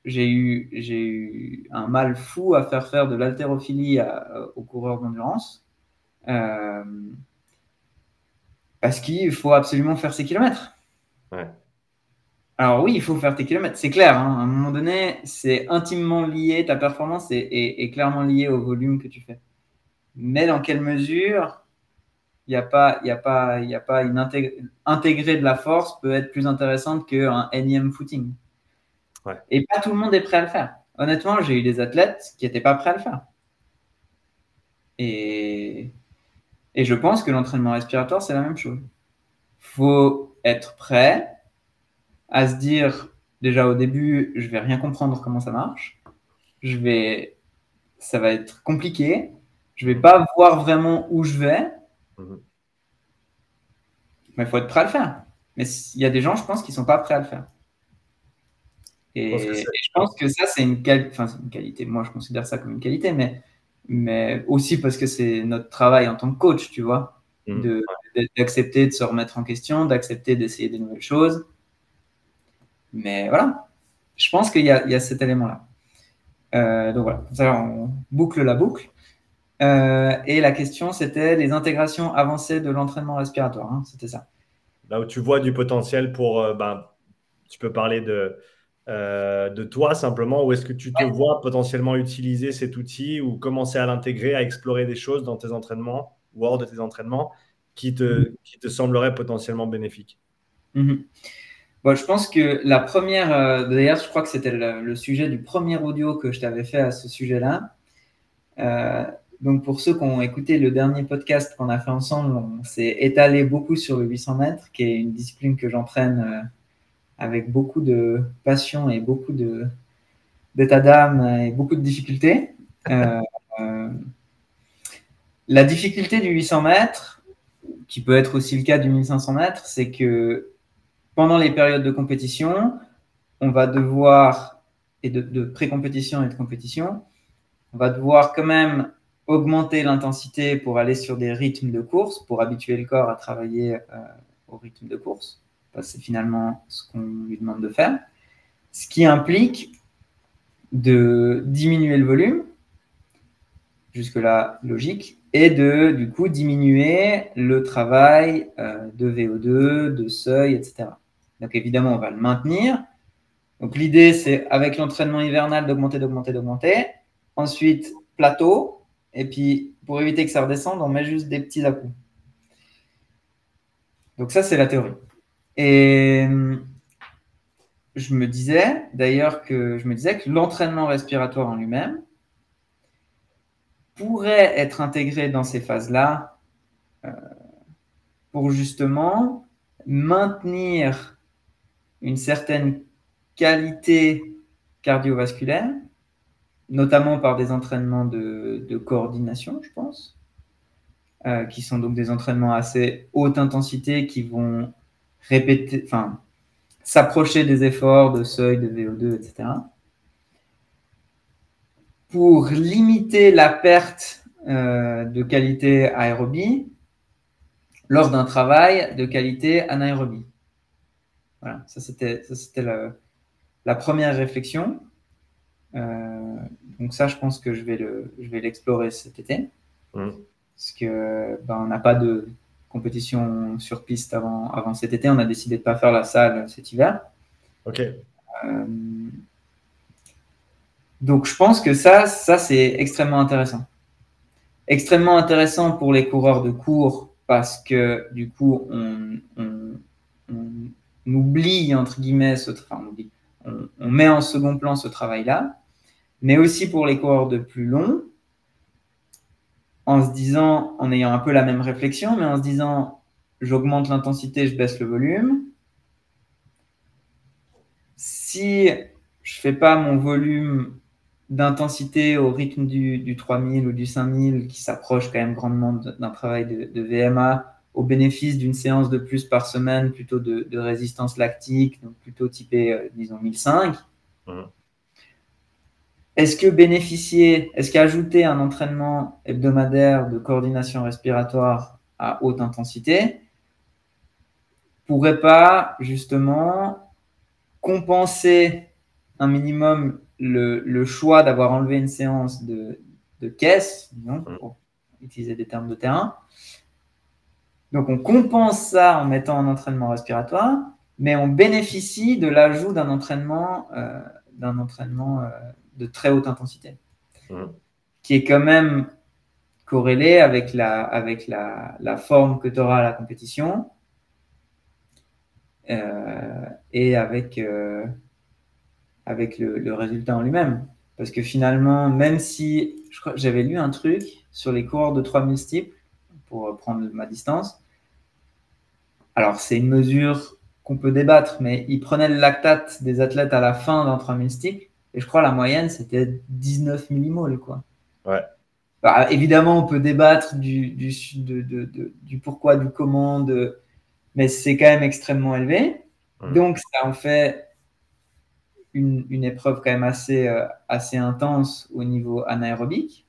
j'ai eu, un mal fou à faire faire de l'haltérophilie aux coureurs d'endurance. Euh, parce qu'il faut absolument faire ses kilomètres. Alors oui, il faut faire tes kilomètres, c'est clair. Hein. à un moment donné, c'est intimement lié, ta performance est, clairement liée au volume que tu fais. Mais dans quelle mesure il n'y a pas, il a pas, il a pas une intégrer de la force peut être plus intéressante qu'un énième footing. Et pas tout le monde est prêt à le faire. Honnêtement, j'ai eu des athlètes qui n'étaient pas prêts à le faire. Et, et je pense que l'entraînement respiratoire, c'est la même chose. faut être prêt à se dire, déjà au début, je vais rien comprendre comment ça marche. Je vais, ça va être compliqué. Je vais pas voir vraiment où je vais. Mhm. Mais il faut être prêt à le faire. Mais il y a des gens, je pense, qui ne sont pas prêts à le faire. Et, je pense que ça, c'est une, une, qualité. Moi, je considère ça comme une qualité, mais, mais aussi parce que c'est notre travail en tant que coach, tu vois, mhm. d'accepter de, se remettre en question, d'accepter d'essayer des nouvelles choses. Mais voilà, je pense qu'il y, y, a cet élément-là. Euh, donc voilà, ça, on boucle la boucle. Euh, et la question, c'était les intégrations avancées de l'entraînement respiratoire. Hein, c'était ça. Là où tu vois du potentiel pour, euh, ben, tu peux parler de, de toi simplement, où est-ce que tu te vois potentiellement utiliser cet outil ou commencer à l'intégrer, à explorer des choses dans tes entraînements ou hors de tes entraînements qui te, mm-hmm. qui te sembleraient potentiellement bénéfiques? Mm-hmm. Bon, Je pense que la première, d'ailleurs, je crois que c'était le, sujet du premier audio que je t'avais fait à ce sujet-là. Donc, pour ceux qui ont écouté le dernier podcast qu'on a fait ensemble, on s'est étalé beaucoup sur le 800 mètres, qui est une discipline que j'entraîne euh, avec beaucoup de passion et beaucoup d'état d'âme et beaucoup de difficultés. Euh, euh, la difficulté du 800 mètres, qui peut être aussi le cas du 1500 mètres, c'est que pendant les périodes de compétition, on va devoir, et de, pré-compétition et de compétition, on va devoir quand même augmenter l'intensité pour aller sur des rythmes de course, pour habituer le corps à travailler euh, au rythme de course. C'est finalement ce qu'on lui demande de faire. Ce qui implique de diminuer le volume, Jusque-là, logique. Et de, du coup, diminuer le travail euh, de VO2, de seuil, etc. Donc, évidemment, on va le maintenir. Donc, l'idée, c'est avec l'entraînement hivernal d'augmenter, d'augmenter, d'augmenter. Ensuite, plateau. Et puis, pour éviter que ça redescende, on met juste des petits à-coups. Donc, ça, c'est la théorie. Et je me disais d'ailleurs que je me disais que l'entraînement respiratoire en lui-même pourrait être intégré dans ces phases-là euh, pour justement maintenir une certaine qualité cardiovasculaire, notamment par des entraînements de, coordination, je pense, euh, qui sont donc des entraînements assez haute intensité qui vont répéter, enfin, s'approcher des efforts de seuil de VO2, etc. Pour limiter la perte euh, de qualité aérobie lors d'un travail de qualité anaérobie. Voilà, ça c'était la, la, première réflexion. Euh, donc ça, je pense que je vais l'explorer cet été. Mmh. Parce que ben, on n'a pas de, compétition sur piste avant, avant cet été. On a décidé de ne pas faire la salle cet hiver. Ok. Euh, donc je pense que ça, ça c'est extrêmement intéressant. Extrêmement intéressant pour les coureurs de cours parce que du coup on, oublie entre guillemets on, on, met en second plan ce travail-là, mais aussi pour les coureurs de plus long en se disant, en ayant un peu la même réflexion, mais en se disant, j'augmente l'intensité, je baisse le volume. Si je fais pas mon volume d'intensité au rythme du, 3000 ou du 5000 qui s'approche quand même grandement d'un travail de, VMA au bénéfice d'une séance de plus par semaine plutôt de, résistance lactique, donc plutôt typé, euh, disons, 1005, est-ce que bénéficier, est-ce qu'ajouter un entraînement hebdomadaire de coordination respiratoire à haute intensité pourrait pas justement compenser un minimum le, choix d'avoir enlevé une séance de, caisse, disons, pour utiliser des termes de terrain. Donc on compense ça en mettant un entraînement respiratoire, mais on bénéficie de l'ajout d'un entraînement, euh, d'un entraînement euh, de très haute intensité, mmh. qui est quand même corrélé avec la, avec la, la forme que tu auras à la compétition euh, et avec, avec le, résultat en lui-même. Parce que finalement, même si j'avais lu un truc sur les coureurs de 3000 steeples, pour prendre ma distance, alors c'est une mesure qu'on peut débattre, mais ils prenaient le lactate des athlètes à la fin d'un 3000 steeples et je crois la moyenne, c'était 19 millimoles. Quoi. Ouais. Bah, évidemment, on peut débattre du, du, du pourquoi, du comment, mais c'est quand même extrêmement élevé. Donc, ça en fait une, une, épreuve quand même assez, euh, assez intense au niveau anaérobique.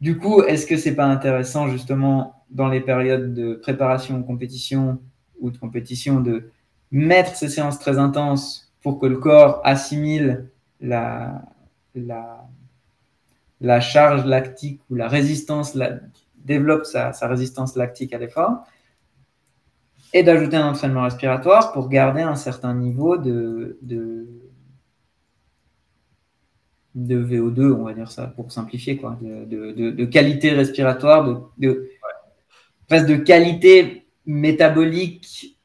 Du coup, est-ce que c'est pas intéressant justement dans les périodes de préparation, compétition ou de compétition de mettre ces séances très intenses pour que le corps assimile la, la, charge lactique ou la résistance, développe sa, résistance lactique à l'effort, et d'ajouter un entraînement respiratoire pour garder un certain niveau de, de, de VO2, on va dire ça, pour simplifier, quoi, de, de qualité respiratoire, de, de, de qualité métabolique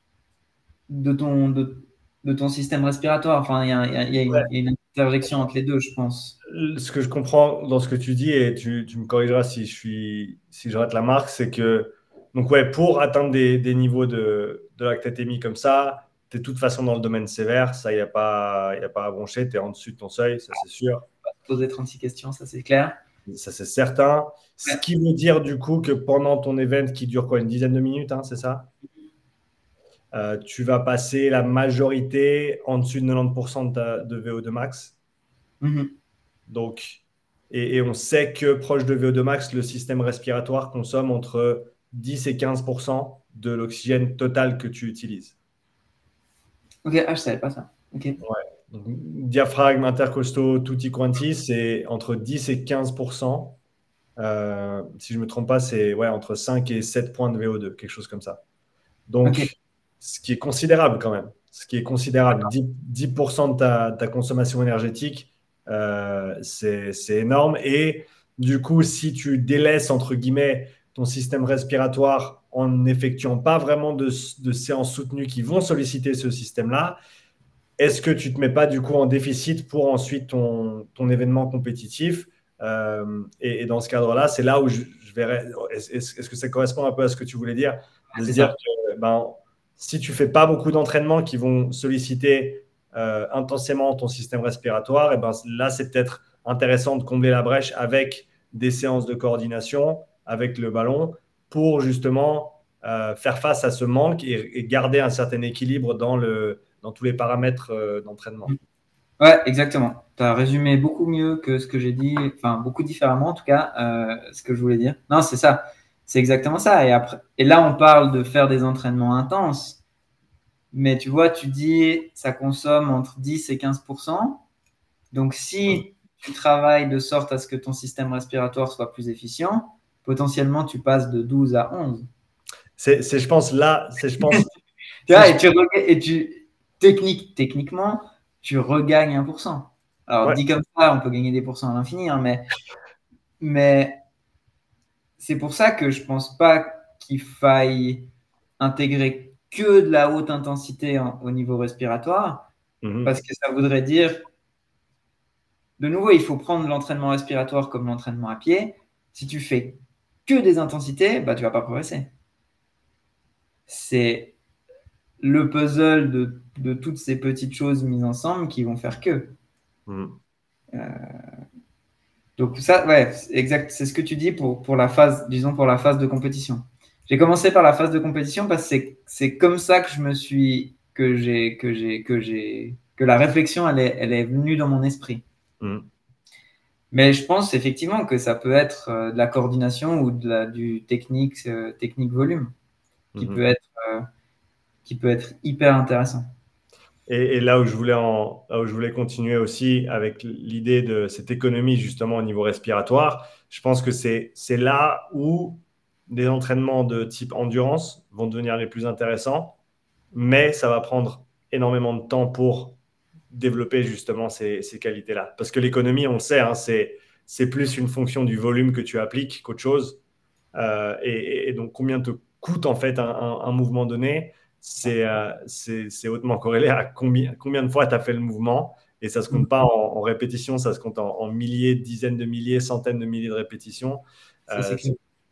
de ton, de, de ton système respiratoire. Enfin, il y, a, une interjection entre les deux, je pense. Ce que je comprends dans ce que tu dis, et tu, me corrigeras si je, suis, si je rate la marque, c'est que donc ouais, pour atteindre des, niveaux de, de lactatémie comme ça, tu es de toute façon dans le domaine sévère, ça, il n'y a, pas, y a pas à broncher, tu es en dessus de ton seuil, ça c'est sûr. Poser 36 questions, ça c'est clair. Ça c'est certain. Ce qui veut dire du coup que pendant ton event qui dure quoi, une dizaine de minutes, hein, c'est ça? Euh, tu vas passer la majorité en dessus de 90% de, VO2 max. Mhm. Donc, et, on sait que proche de VO2 max, le système respiratoire consomme entre 10 et 15% de l'oxygène total que tu utilises. Ok, ah, je savais pas ça. Ouais. Diaphragme intercostaux tutti quanti, c'est entre 10 et 15% si je ne me trompe pas, c'est ouais, entre 5 et 7 points de VO2, quelque chose comme ça. Donc, ce qui est considérable quand même. Ce qui est considérable. 10%, de ta, ta, consommation énergétique, c'est énorme. Et du coup, si tu délaisses, entre guillemets, ton système respiratoire en n'effectuant pas vraiment de, séances soutenues qui vont solliciter ce système-là, est-ce que tu ne te mets pas du coup en déficit pour ensuite ton, événement compétitif euh, et, dans ce cadre-là, c'est là où je, verrais, est-ce, que ça correspond un peu à ce que tu voulais dire? De dire que ben, si tu fais pas beaucoup d'entraînements qui vont solliciter euh, intensément ton système respiratoire, et ben, là, c'est peut-être intéressant de combler la brèche avec des séances de coordination avec le ballon pour justement euh, faire face à ce manque et, garder un certain équilibre dans, le, dans tous les paramètres euh, d'entraînement. Ouais, exactement. Tu as résumé beaucoup mieux que ce que j'ai dit, enfin beaucoup différemment en tout cas, euh, ce que je voulais dire. Non, c'est ça. C'est exactement ça. Et, après, et là, on parle de faire des entraînements intenses. Mais tu vois, tu dis, ça consomme entre 10 et 15% Donc, si tu travailles de sorte à ce que ton système respiratoire soit plus efficient, potentiellement tu passes de 12 à 11. C'est, je pense, là, c'est, je pense. et, tu, et tu, technique, techniquement, tu regagnes 1%. Alors, dit comme ça, on peut gagner des pourcents à l'infini, hein, mais, mais c'est pour ça que je pense pas qu'il faille intégrer que de la haute intensité au niveau respiratoire, mhm. parce que ça voudrait dire, de nouveau, il faut prendre l'entraînement respiratoire comme l'entraînement à pied. Si tu fais que des intensités, bah, tu vas pas progresser. C'est le puzzle de, de, toutes ces petites choses mises ensemble qui vont faire que. Mm. Euh, donc ça, ouais, exact, c'est ce que tu dis pour, pour la phase, disons pour la phase de compétition. J'ai commencé par la phase de compétition parce que c'est comme ça que je me suis, que j'ai, que j'ai, que j'ai, que la réflexion, elle est, elle est venue dans mon esprit. Mm. Mais je pense effectivement que ça peut être euh, de la coordination ou de la, du technique, euh, technique volume qui, mhm. peut être, euh, qui peut être hyper intéressant. Et, là, où je voulais continuer aussi avec l'idée de cette économie justement au niveau respiratoire, je pense que c'est là où des entraînements de type endurance vont devenir les plus intéressants, mais ça va prendre énormément de temps pour développer justement ces, qualités-là. Parce que l'économie, on le sait, hein, c'est plus une fonction du volume que tu appliques qu'autre chose. Euh, et, donc, combien te coûte en fait un, mouvement donné? Euh, C'est hautement corrélé à combien, combien de fois tu as fait le mouvement. Et ça ne se compte pas en, répétition, ça se compte en, milliers, dizaines de milliers, centaines de milliers de répétitions. Euh,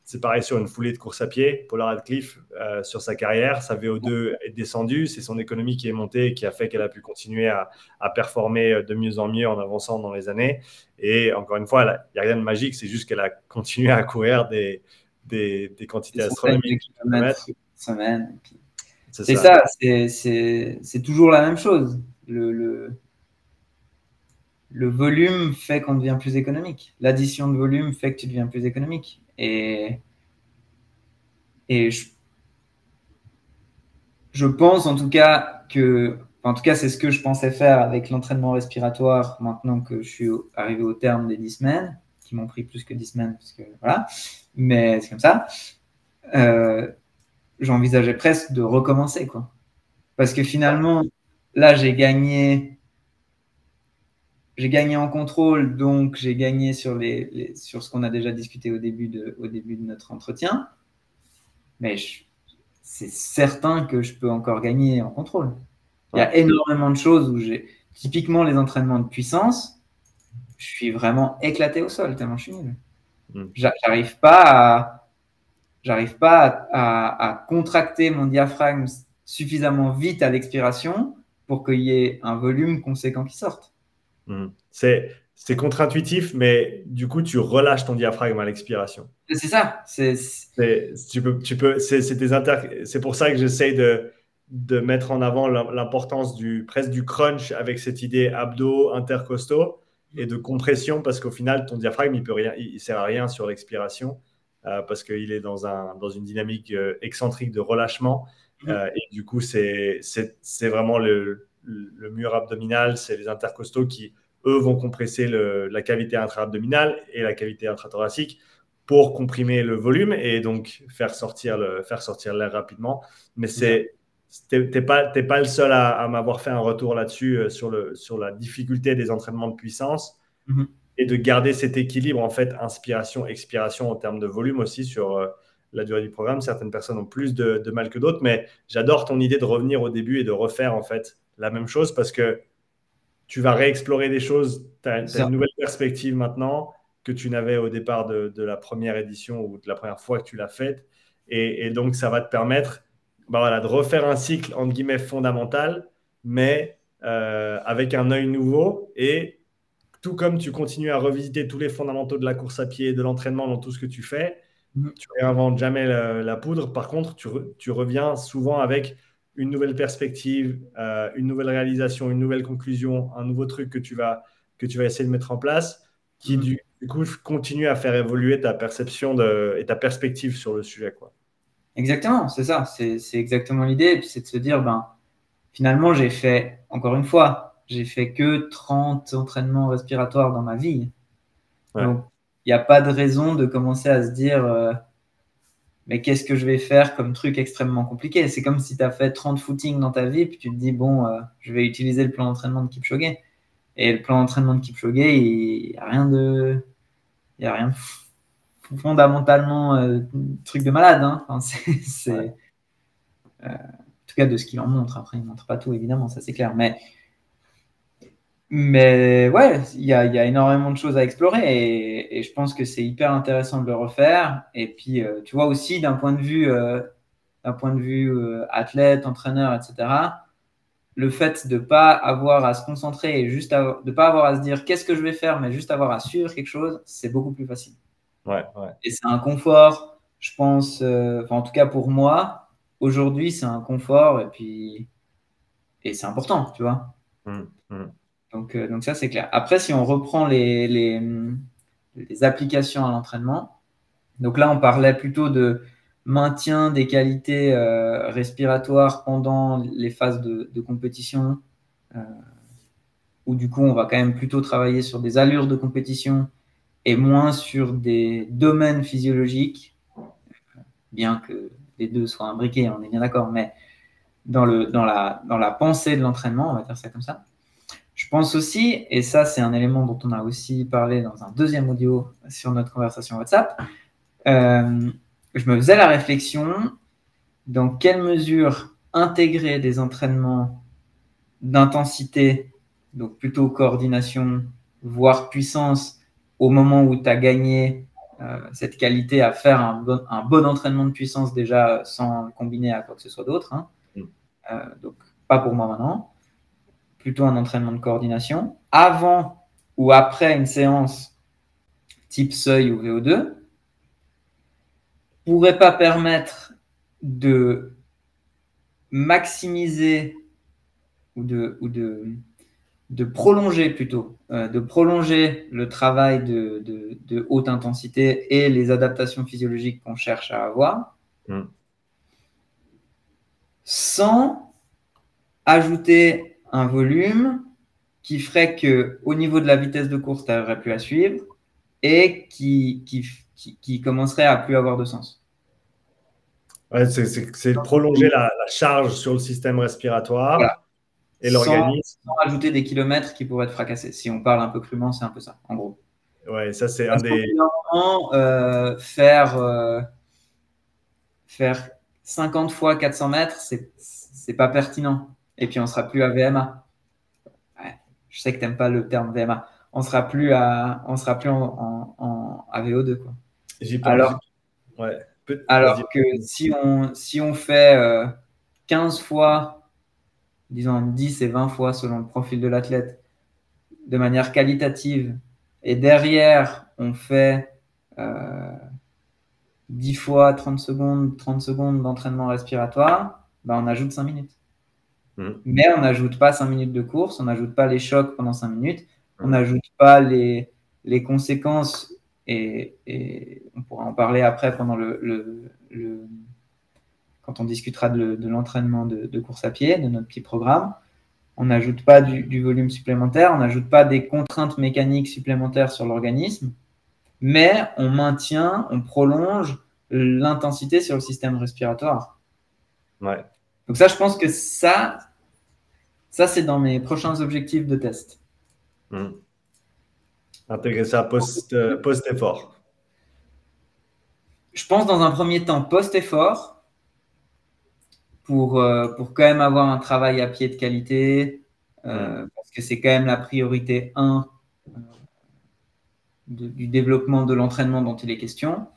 c'est pareil sur une foulée de course à pied. Paul Radcliffe, euh, sur sa carrière, sa VO2 est descendue. C'est son économie qui est montée et qui a fait qu'elle a pu continuer à, performer de mieux en mieux en avançant dans les années. Et encore une fois, il n'y a rien de magique. C'est juste qu'elle a continué à courir des, des, quantités astronomiques. C'est ça, c'est toujours la même chose. Le, le, le volume fait qu'on devient plus économique. L'addition de volume fait que tu deviens plus économique. Et, et je, pense en tout cas que, en tout cas, c'est ce que je pensais faire avec l'entraînement respiratoire maintenant que je suis arrivé au terme des 10 semaines, qui m'ont pris plus que 10 semaines, parce que voilà, mais c'est comme ça. Euh, j'envisageais presque de recommencer, quoi. Parce que finalement, là, j'ai gagné j'ai gagné en contrôle, donc j'ai gagné sur, les, sur ce qu'on a déjà discuté au début de, au début de notre entretien. Mais c'est certain que je peux encore gagner en contrôle. Il y a énormément de choses où j'ai, typiquement les entraînements de puissance, je suis vraiment éclaté au sol tellement je suis nul. Hmm. J'arrive pas à, j'arrive pas à, à, contracter mon diaphragme suffisamment vite à l'expiration pour qu'il y ait un volume conséquent qui sorte. Hmm. C'est, c'est contre-intuitif, mais du coup, tu relâches ton diaphragme à l'expiration. C'est ça. C'est, tu peux, tu peux, c'est, c'est pour ça que j'essaye de, de mettre en avant l'importance du, presque du crunch avec cette idée abdos intercostaux et de compression parce qu'au final, ton diaphragme, il peut rien, il sert à rien sur l'expiration parce qu'il est dans, un, dans une dynamique euh, excentrique de relâchement. Mm-hmm. Euh, et du coup, c'est, vraiment le, le mur abdominal, c'est les intercostaux qui, eux, vont compresser la cavité intra-abdominale et la cavité intrathoracique pour comprimer le volume et donc faire sortir le, faire sortir l'air rapidement. Mais c'est n'es pas, pas le seul à, m'avoir fait un retour là-dessus euh, sur, le, sur la difficulté des entraînements de puissance mhm. Et de garder cet équilibre en fait inspiration expiration en termes de volume aussi sur euh, la durée du programme. Certaines personnes ont plus de, de mal que d'autres, mais j'adore ton idée de revenir au début et de refaire en fait la même chose parce que tu vas réexplorer des choses. Tu as, une nouvelle perspective maintenant que tu n'avais au départ de, la première édition ou de la première fois que tu l'as faite. Et, donc, ça va te permettre bah voilà, de refaire un cycle, entre guillemets, fondamental, mais euh, avec un œil nouveau. Et tout comme tu continues à revisiter tous les fondamentaux de la course à pied, de l'entraînement dans tout ce que tu fais, mm-hmm. tu réinventes jamais la, poudre. Par contre, tu, tu reviens souvent avec une nouvelle perspective, euh, une nouvelle réalisation, une nouvelle conclusion, un nouveau truc que tu vas, que tu vas essayer de mettre en place, qui mm. du, coup continue à faire évoluer ta perception de, et ta perspective sur le sujet. Quoi. Exactement, c'est ça, c'est exactement l'idée. C'est de se dire, ben, finalement, j'ai fait, encore une fois, j'ai fait que 30 entraînements respiratoires dans ma vie. Donc, il n'y a pas de raison de commencer à se dire, euh, mais qu'est-ce que je vais faire comme truc extrêmement compliqué? C'est comme si tu as fait 30 footings dans ta vie, puis tu te dis, bon, euh, je vais utiliser le plan d'entraînement de Kipchoge. Et le plan d'entraînement de Kipchoge, il n'y a rien de. Il a rien fondamentalement euh, truc de malade. Hein. c'est, euh, en tout cas, de ce qu'il en montre. Après, il ne montre pas tout, évidemment, ça c'est clair. Mais mais ouais, il y a, énormément de choses à explorer et, je pense que c'est hyper intéressant de le refaire. Et puis, euh, tu vois aussi d'un point de vue, euh, d'un point de vue euh, athlète, entraîneur, etc., le fait de ne pas avoir à se concentrer et juste de ne pas avoir à se dire qu'est-ce que je vais faire, mais juste avoir à suivre quelque chose, c'est beaucoup plus facile. Ouais, ouais. Et c'est un confort, je pense, en tout cas pour moi, aujourd'hui, c'est un confort et puis, et c'est important, tu vois. Mmh, mmh. Donc, euh, donc ça, c'est clair. Après, si on reprend les, applications à l'entraînement, donc là, on parlait plutôt de maintien des qualités euh, respiratoires pendant les phases de, compétition, euh, où du coup, on va quand même plutôt travailler sur des allures de compétition et moins sur des domaines physiologiques, bien que les deux soient imbriqués, on est bien d'accord, mais dans la pensée de l'entraînement, on va dire ça comme ça. Je pense aussi, et ça c'est un élément dont on a aussi parlé dans un deuxième audio sur notre conversation WhatsApp, euh, je me faisais la réflexion dans quelle mesure intégrer des entraînements d'intensité, donc plutôt coordination, voire puissance, au moment où tu as gagné euh, cette qualité à faire un bon, entraînement de puissance déjà sans le combiner à quoi que ce soit d'autre. Hein. Mm. Euh, donc, pas pour moi maintenant plutôt un entraînement de coordination, avant ou après une séance type seuil ou VO2, pourrait pas permettre de maximiser ou de, ou de, de prolonger plutôt, euh, de prolonger le travail de, de, haute intensité et les adaptations physiologiques qu'on cherche à avoir, hmm. sans ajouter un volume qui ferait que au niveau de la vitesse de course, tu n'aurais plus à suivre et qui, qui, qui, commencerait à plus avoir de sens. Ouais, c'est prolonger la, charge sur le système respiratoire et l'organisme. Sans, ajouter des kilomètres qui pourraient être fracassés. Si on parle un peu crûment, c'est un peu ça, en gros. Ouais, ça c'est un des. Euh, faire, euh, faire 50 fois 400 mètres, c'est pas pertinent et puis on sera plus à VMA. je sais que tu n'aimes pas le terme VMA. On sera plus à, on sera plus en, en, VO2 quoi. Alors, ouais. alors que si on, si on fait 15 euh, fois, disons 10 et 20 fois selon le profil de l'athlète, de manière qualitative, et derrière on fait 10 euh, fois 30 secondes, 30 secondes d'entraînement respiratoire, ben on ajoute 5 minutes. Mm. Mais on n'ajoute pas 5 minutes de course, on n'ajoute pas les chocs pendant 5 minutes, on mm. n'ajoute pas les, les conséquences, et, et, on pourra en parler après pendant le, le, quand on discutera de, l'entraînement de, de, course à pied, de notre petit programme. On n'ajoute pas du, du, volume supplémentaire, on n'ajoute pas des contraintes mécaniques supplémentaires sur l'organisme. mais on maintient, on prolonge l'intensité sur le système respiratoire. Ouais. Donc ça, je pense que ça, ça c'est dans mes prochains objectifs de test. Hmm. Intégrer ça euh, post-effort. je pense dans un premier temps post-effort pour, euh, pour quand même avoir un travail à pied de qualité, euh, hmm. parce que c'est quand même la priorité 1 du développement de l'entraînement dont il est question.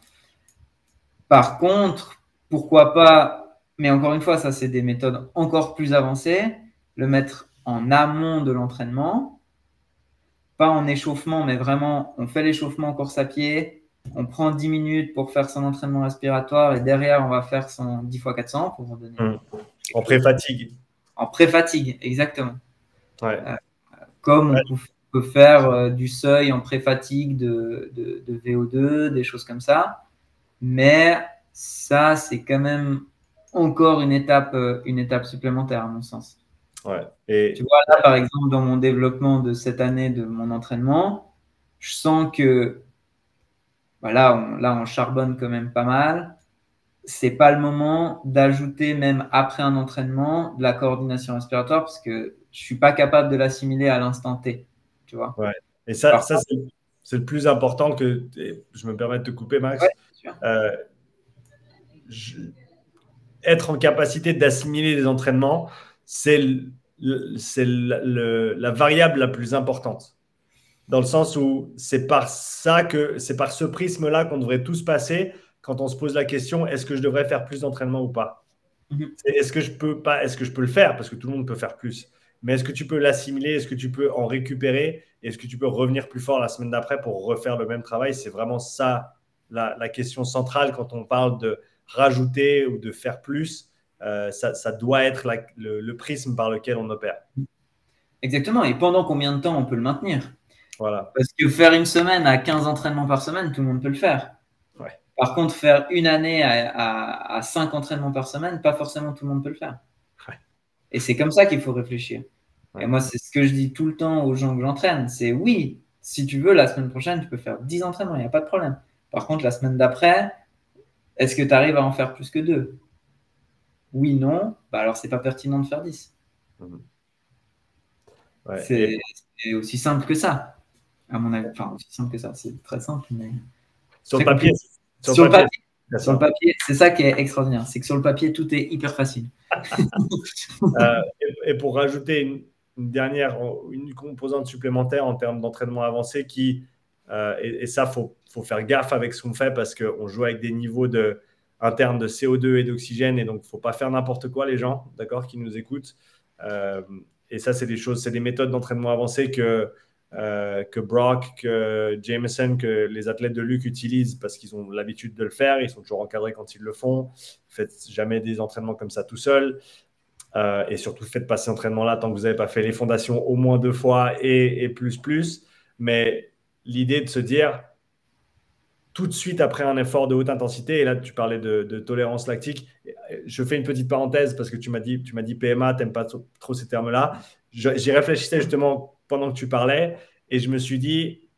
Par contre, pourquoi pas, mais encore une fois, ça c'est des méthodes encore plus avancées, le mettre en amont de l'entraînement, pas en échauffement, mais vraiment on fait l'échauffement en course à pied, on prend 10 minutes pour faire son entraînement respiratoire et derrière on va faire son 10 x 400 pour donner. Mmh. En pré-fatigue. En pré-fatigue, exactement. Euh, comme on peut faire euh, du seuil en pré-fatigue de, de, VO2, des choses comme ça. Mais ça, c'est quand même encore une étape, euh, une étape supplémentaire, à mon sens. Ouais. Et... Tu vois, là, par exemple, dans mon développement de cette année de mon entraînement, je sens que voilà, bah, on, là, on charbonne quand même pas mal. C'est pas le moment d'ajouter, même après un entraînement, de la coordination respiratoire parce que je suis pas capable de l'assimiler à l'instant T. Tu vois ouais. Et ça, ça c'est le plus important que je me permets de te couper, Max. Euh, être en capacité d'assimiler les entraînements, c'est la variable la plus importante. Dans le sens où c'est par ça que c'est par ce prisme-là qu'on devrait tous passer quand on se pose la question est-ce que je devrais faire plus d'entraînement ou pas? Mhm. Est-ce que je peux pas Est-ce que je peux le faire? Parce que tout le monde peut faire plus. Mais est-ce que tu peux l'assimiler? Est-ce que tu peux en récupérer? Est-ce que tu peux revenir plus fort la semaine d'après pour refaire le même travail? C'est vraiment ça la, question centrale quand on parle de rajouter ou de faire plus. Euh, ça, doit être le, prisme par lequel on opère. Exactement. Et pendant combien de temps on peut le maintenir? Voilà. Parce que faire une semaine à 15 entraînements par semaine, tout le monde peut le faire. Par contre, faire une année à, à, 5 entraînements par semaine, pas forcément tout le monde peut le faire. Et c'est comme ça qu'il faut réfléchir. Et moi, c'est ce que je dis tout le temps aux gens que j'entraîne. C'est oui, si tu veux, la semaine prochaine, tu peux faire 10 entraînements, il n'y a pas de problème. Par contre, la semaine d'après, est-ce que tu arrives à en faire plus que deux? Oui, non, bah alors c'est pas pertinent de faire 10. Mhm. c'est aussi simple que ça, à mon avis. Enfin, aussi simple que ça, c'est très simple, mais. Sur le papier. Sur, le papier. Sur le papier, c'est ça qui est extraordinaire. C'est que sur le papier, tout est hyper facile. Euh, et, pour rajouter une, dernière, une composante supplémentaire en termes d'entraînement avancé qui, euh, et, ça, il faut, faut, faire gaffe avec ce qu'on fait parce qu'on joue avec des niveaux de, internes de CO2 et d'oxygène et donc il ne faut pas faire n'importe quoi, les gens, d'accord, qui nous écoutent. Euh, et ça, c'est des choses, c'est des méthodes d'entraînement avancées que euh, que Brock, que Jameson, que les athlètes de Luc utilisent parce qu'ils ont l'habitude de le faire. Ils sont toujours encadrés quand ils le font. Faites jamais des entraînements comme ça tout seul. Euh, et surtout, faites pas ces entraînements-là tant que vous n'avez pas fait les fondations au moins deux fois et, plus, plus. Mais l'idée de se dire tout de suite après un effort de haute intensité, et là tu parlais de, tolérance lactique, je fais une petite parenthèse parce que tu m'as dit, tu m'as dit PMA, tu n'aimes pas trop ces termes-là. J'y réfléchissais justement pendant que tu parlais et je me suis dit,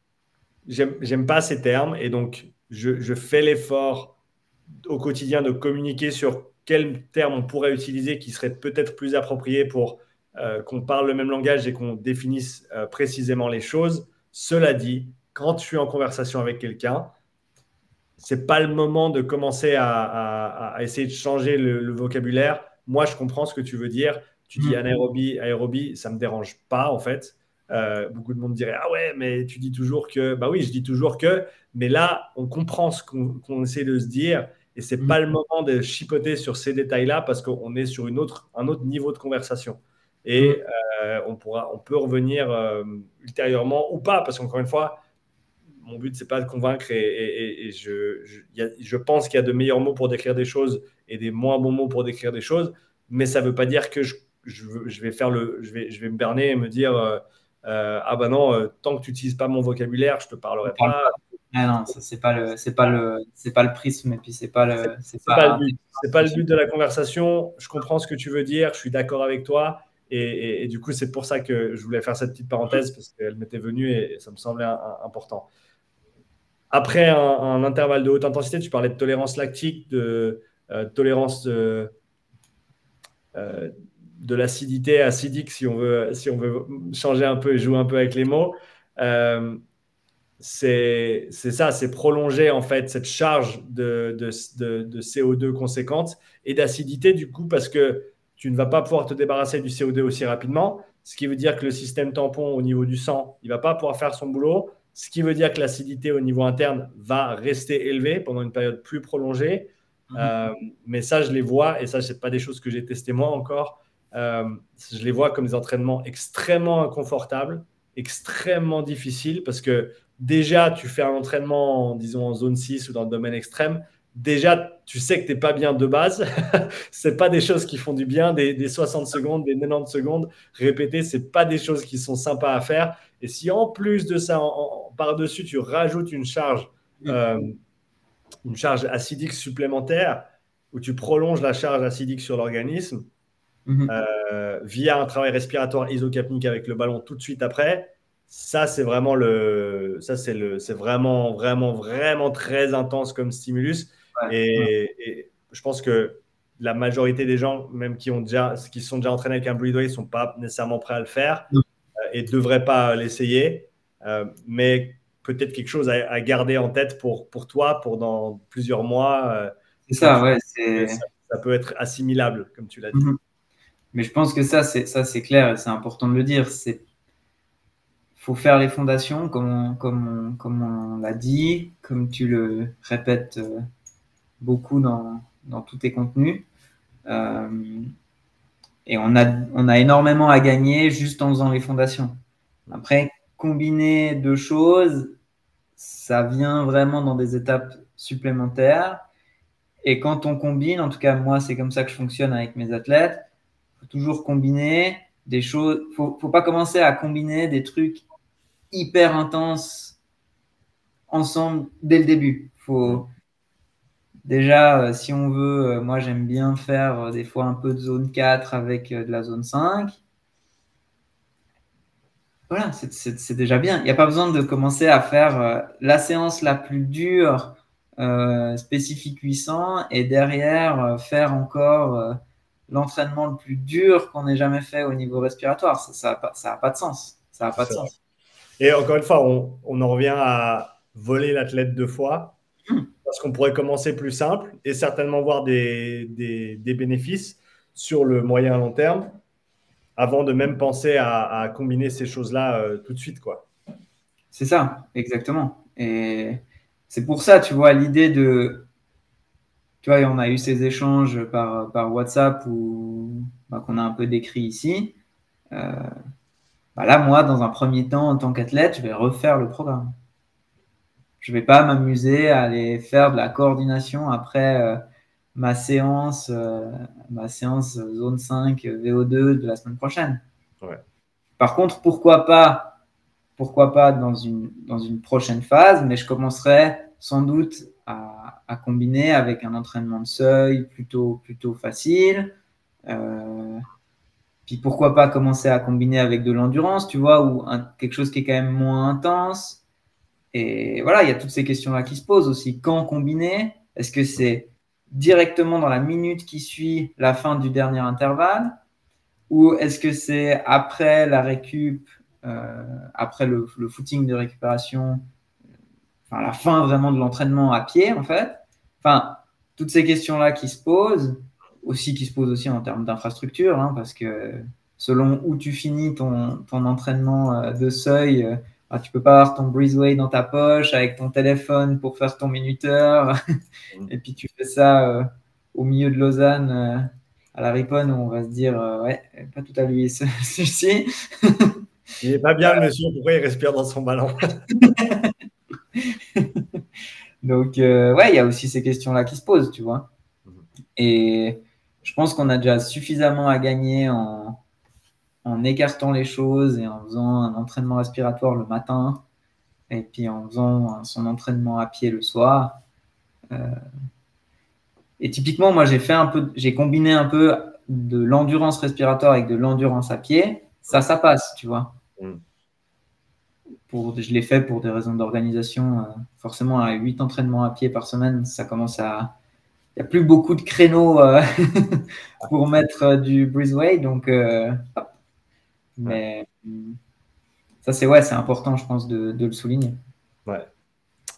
j'aime pas ces termes et donc je, fais l'effort au quotidien de communiquer sur quels termes on pourrait utiliser qui seraient peut-être plus appropriés pour euh, qu'on parle le même langage et qu'on définisse euh, précisément les choses. Cela dit, quand je suis en conversation avec quelqu'un, c'est pas le moment de commencer à, essayer de changer le, vocabulaire. Moi, je comprends ce que tu veux dire. Tu dis mmh. anaérobie, aérobie, ça me dérange pas en fait. Euh, beaucoup de monde dirait Ah ouais, mais tu dis toujours que. Bah oui, je dis toujours que. Mais là, on comprend ce qu'on essaie de se dire. Et c'est n'est mm. pas le moment de chipoter sur ces détails-là parce qu'on est sur une autre, un autre niveau de conversation. Et mm. euh, on, pourra, on peut revenir euh, ultérieurement ou pas, parce qu'encore une fois, mon but, c'est pas de convaincre. Et, je, je, je, pense qu'il y a de meilleurs mots pour décrire des choses et des moins bons mots pour décrire des choses. Mais ça ne veut pas dire que je, je, vais faire le, je, vais, je vais me berner et me dire euh, ah bah non, euh, tant que tu n'utilises pas mon vocabulaire, je te parlerai pas. Ah non, c'est pas le, c'est pas le, c'est pas le prisme et puis c'est pas le, c'est pas, le but. C'est pas le but de la conversation. Je comprends ce que tu veux dire, je suis d'accord avec toi. Et, du coup, c'est pour ça que je voulais faire cette petite parenthèse parce qu'elle m'était venue et, ça me semblait important. Après un, intervalle de haute intensité, tu parlais de tolérance lactique, de euh, tolérance de, euh, de l'acidité acidique, si on, veut, si on veut changer un peu et jouer un peu avec les mots. Euh, c'est ça, c'est prolonger en fait cette charge de, de, de CO2 conséquente et d'acidité du coup parce que tu ne vas pas pouvoir te débarrasser du CO2 aussi rapidement, ce qui veut dire que le système tampon au niveau du sang, il ne va pas pouvoir faire son boulot ce qui veut dire que l'acidité au niveau interne va rester élevée pendant une période plus prolongée. Mhm. Euh, mais ça, je les vois, et ça, ce n'est pas des choses que j'ai testées moi encore. Euh, je les vois comme des entraînements extrêmement inconfortables, extrêmement difficiles, parce que déjà, tu fais un entraînement, disons, en zone 6 ou dans le domaine extrême, déjà, tu sais que tu n'es pas bien de base. ce pas des choses qui font du bien, des, 60 secondes, des 90 secondes répétées, ce pas des choses qui sont sympas à faire. Et si en plus de ça, par-dessus, tu rajoutes une charge, euh, une charge acidique supplémentaire, où tu prolonges la charge acidique sur l'organisme mhm. euh, via un travail respiratoire isocapnique avec le ballon tout de suite après, ça c'est vraiment le, ça c'est le, c'est vraiment vraiment vraiment très intense comme stimulus. Et, je pense que la majorité des gens, même qui ont déjà, qui sont déjà entraînés avec un Breathway, ne sont pas nécessairement prêts à le faire et ne devrait pas l'essayer. Euh, mais peut-être quelque chose à, garder en tête pour, pour toi, pour dans plusieurs mois. Euh, c'est ça, ouais. Ça, peut être assimilable, comme tu l'as dit. Mhm. Mais je pense que ça, c'est, ça, c'est clair et c'est important de le dire. C'est faut faire les fondations, comme on, comme comme on l'a dit, comme tu le répètes euh, beaucoup dans, dans tous tes contenus. Et on a, on a énormément à gagner juste en faisant les fondations. Après, combiner deux choses, ça vient vraiment dans des étapes supplémentaires. Et quand on combine, en tout cas moi c'est comme ça que je fonctionne avec mes athlètes, faut toujours combiner des choses. Faut, faut pas commencer à combiner des trucs hyper intenses ensemble dès le début. Faut, Déjà, euh, si on veut, euh, moi j'aime bien faire euh, des fois un peu de zone 4 avec de la zone 5. Voilà, c'est déjà bien. Il n'y a pas besoin de commencer à faire la séance la plus dure, spécifique 800, et derrière faire encore l'entraînement le plus dur qu'on ait jamais fait au niveau respiratoire. Ça n'a pas, pas, de sens. Ça a pas de sens. Et encore une fois, on, on en revient à voler l'athlète deux fois. Hum parce qu'on pourrait commencer plus simple et certainement voir des, des, bénéfices sur le moyen long terme avant de même penser à, combiner ces choses-là euh, tout de suite. quoi. C'est ça, exactement. Et c'est pour ça, tu vois, l'idée de... Tu vois, on a eu ces échanges par, par WhatsApp ou bah, qu'on a un peu décrit ici. Euh, bah là, moi, dans un premier temps, en tant qu'athlète, je vais refaire le programme je vais pas m'amuser à aller faire de la coordination après euh, ma séance, euh, ma séance zone 5 VO2 de la semaine prochaine. Par contre, pourquoi pas, pourquoi pas dans une, dans une prochaine phase, mais je commencerai sans doute à, à combiner avec un entraînement de seuil plutôt, plutôt facile. Euh, puis pourquoi pas commencer à combiner avec de l'endurance, tu vois, ou quelque chose qui est quand même moins intense. Et voilà, il y a toutes ces questions-là qui se posent aussi. Quand combiner Est-ce que c'est directement dans la minute qui suit la fin du dernier intervalle Ou est-ce que c'est après la récup, euh, après le, footing de récupération, enfin la fin vraiment de l'entraînement à pied en fait? Enfin, toutes ces questions-là qui se posent, aussi qui se posent aussi en termes d'infrastructure, hein, parce que selon où tu finis ton, ton entraînement euh, de seuil, euh, ah, tu peux pas avoir ton breezeway dans ta poche avec ton téléphone pour faire ton minuteur. Mm. et puis tu fais ça euh, au milieu de Lausanne euh, à la Riponne où on va se dire euh, ouais, pas tout à lui ceci. il est pas bien le monsieur, pourquoi il respire dans son ballon? Donc ouais, il y a aussi ces questions-là qui se posent, tu vois. Mm. Et je pense qu'on a déjà suffisamment à gagner en, en écartant les choses et en faisant un entraînement respiratoire le matin et puis en faisant son entraînement à pied le soir. Euh, et typiquement, moi, j'ai fait un peu, j'ai combiné un peu de l'endurance respiratoire avec de l'endurance à pied. Ça, ça passe, tu vois. Mm. pour, je l'ai fait pour des raisons d'organisation. forcément, à 8 entraînements à pied par semaine, ça commence à. Il n'y a plus beaucoup de créneaux pour mettre du breezeway. Donc, mais ça, c'est ouais, c'est important, je pense, de, de le souligner. Ouais.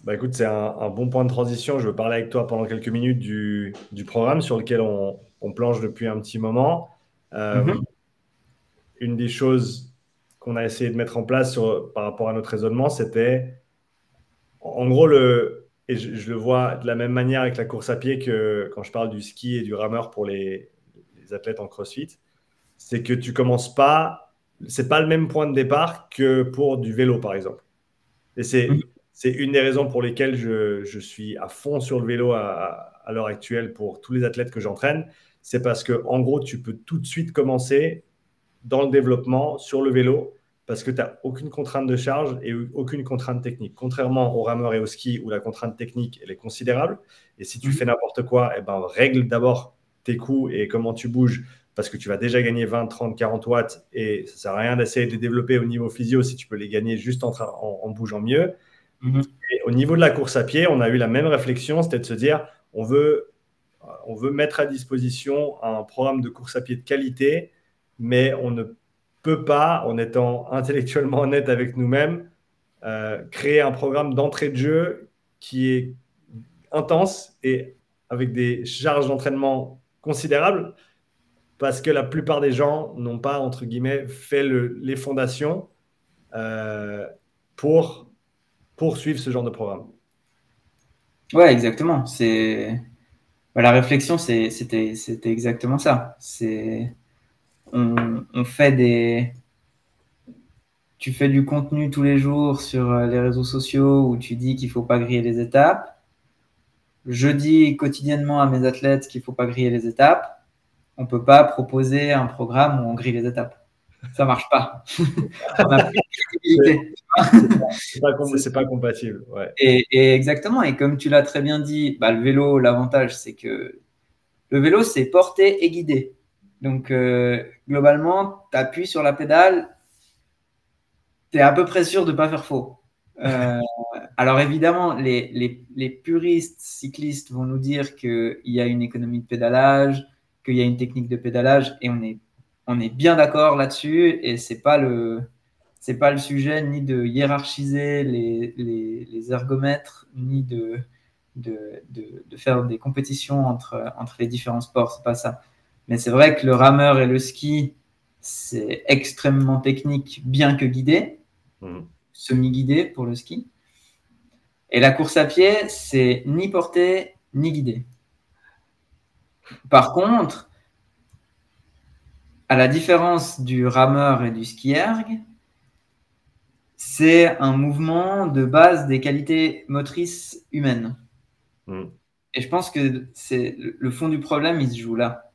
Bah écoute, c'est un, bon point de transition. Je veux parler avec toi pendant quelques minutes du, du programme sur lequel on, on, planche depuis un petit moment. Euh, mhm. Une des choses qu'on a essayé de mettre en place sur, par rapport à notre raisonnement, c'était en gros, le, et je, le vois de la même manière avec la course à pied que quand je parle du ski et du rameur pour les, les athlètes en crossfit, c'est que tu commences pas, c'est pas le même point de départ que pour du vélo par exemple. Et c'est. Mhm une des raisons pour lesquelles je, suis à fond sur le vélo à, l'heure actuelle pour tous les athlètes que j'entraîne. C'est parce que, en gros, tu peux tout de suite commencer dans le développement sur le vélo parce que tu n'as aucune contrainte de charge et aucune contrainte technique. Contrairement au rameur et au ski où la contrainte technique elle est considérable. Et si tu mmh. fais n'importe quoi, eh ben, règle d'abord tes coups et comment tu bouges parce que tu vas déjà gagner 20, 30, 40 watts et ça ne sert à rien d'essayer de les développer au niveau physio si tu peux les gagner juste en, en bougeant mieux. Mhm. au niveau de la course à pied, on a eu la même réflexion, c'était de se dire, on veut, on veut mettre à disposition un programme de course à pied de qualité, mais on ne peut pas, en étant intellectuellement honnête avec nous-mêmes, euh, créer un programme d'entrée de jeu qui est intense et avec des charges d'entraînement considérables, parce que la plupart des gens n'ont pas, entre guillemets, fait les fondations euh, pour poursuivre ce genre de programme. Ouais, exactement. C'est la réflexion, c'était exactement ça. C'est on, on, fait des tu fais du contenu tous les jours sur euh, les réseaux sociaux où tu dis qu'il faut pas griller les étapes. Je dis quotidiennement à mes athlètes qu'il faut pas griller les étapes. On peut pas proposer un programme où on grille les étapes ça marche pas. c'est pas, pas, compatible. Et, exactement. Et comme tu l'as très bien dit, bah, le vélo, l'avantage, c'est que le vélo, c'est porter et guider. Donc, euh, globalement, tu appuies sur la pédale, tu es à peu près sûr de ne pas faire faux. Euh, alors, évidemment, les, les, les, puristes cyclistes vont nous dire qu'il y a une économie de pédalage, qu'il y a une technique de pédalage, et on est on est bien d'accord là-dessus et c'est pas le c'est pas le sujet ni de hiérarchiser les, les, ergomètres ni de de, de, faire des compétitions entre, entre les différents sports, c'est pas ça. Mais c'est vrai que le rameur et le ski, c'est extrêmement technique, bien que guidé, mmh. semi-guidé pour le ski. Et la course à pied, c'est ni porté ni guidé. Par contre, à la différence du rameur et du skierg, c'est un mouvement de base des qualités motrices humaines. Hmm. Et je pense que c'est le fond du problème, il se joue là.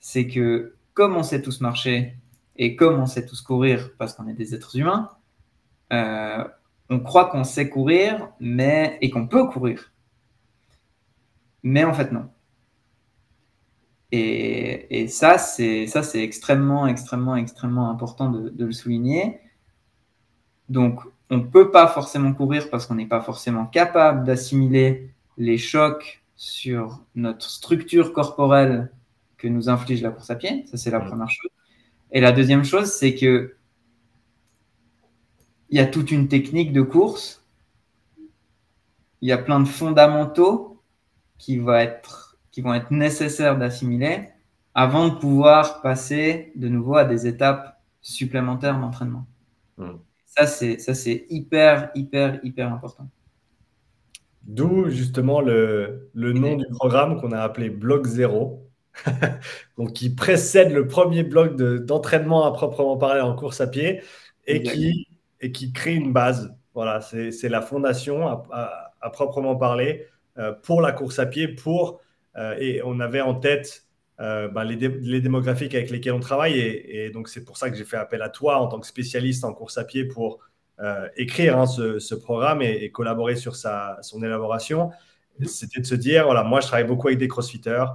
C'est que comme on sait tous marcher et comme on sait tous courir parce qu'on est des êtres humains, euh, on croit qu'on sait courir mais, et qu'on peut courir. Mais en fait, non. Et, ça, c'est ça, c'est extrêmement, extrêmement, extrêmement important de, le souligner. Donc, on ne peut pas forcément courir parce qu'on n'est pas forcément capable d'assimiler les chocs sur notre structure corporelle que nous inflige la course à pied. Ça, c'est la première chose. Et la deuxième chose, c'est que il y a toute une technique de course. Il y a plein de fondamentaux qui vont être qui vont être nécessaires d'assimiler avant de pouvoir passer de nouveau à des étapes supplémentaires d'entraînement. Hmm. Ça, c'est, ça, c'est hyper, hyper, hyper important. D'où justement le, le nom du programme qu'on a appelé Bloc Zéro, donc qui précède le premier bloc de, d'entraînement à proprement parler en course à pied et qui, et qui crée une base. Voilà, c'est, c'est la fondation à, à, proprement parler euh, pour la course à pied, pour euh, et on avait en tête euh, bah, les, démographiques avec lesquels on travaille. Et, donc, c'est pour ça que j'ai fait appel à toi en tant que spécialiste en course à pied pour euh, écrire hein, ce, programme et, collaborer sur sa, son élaboration. C'était de se dire, voilà, moi, je travaille beaucoup avec des crossfitters.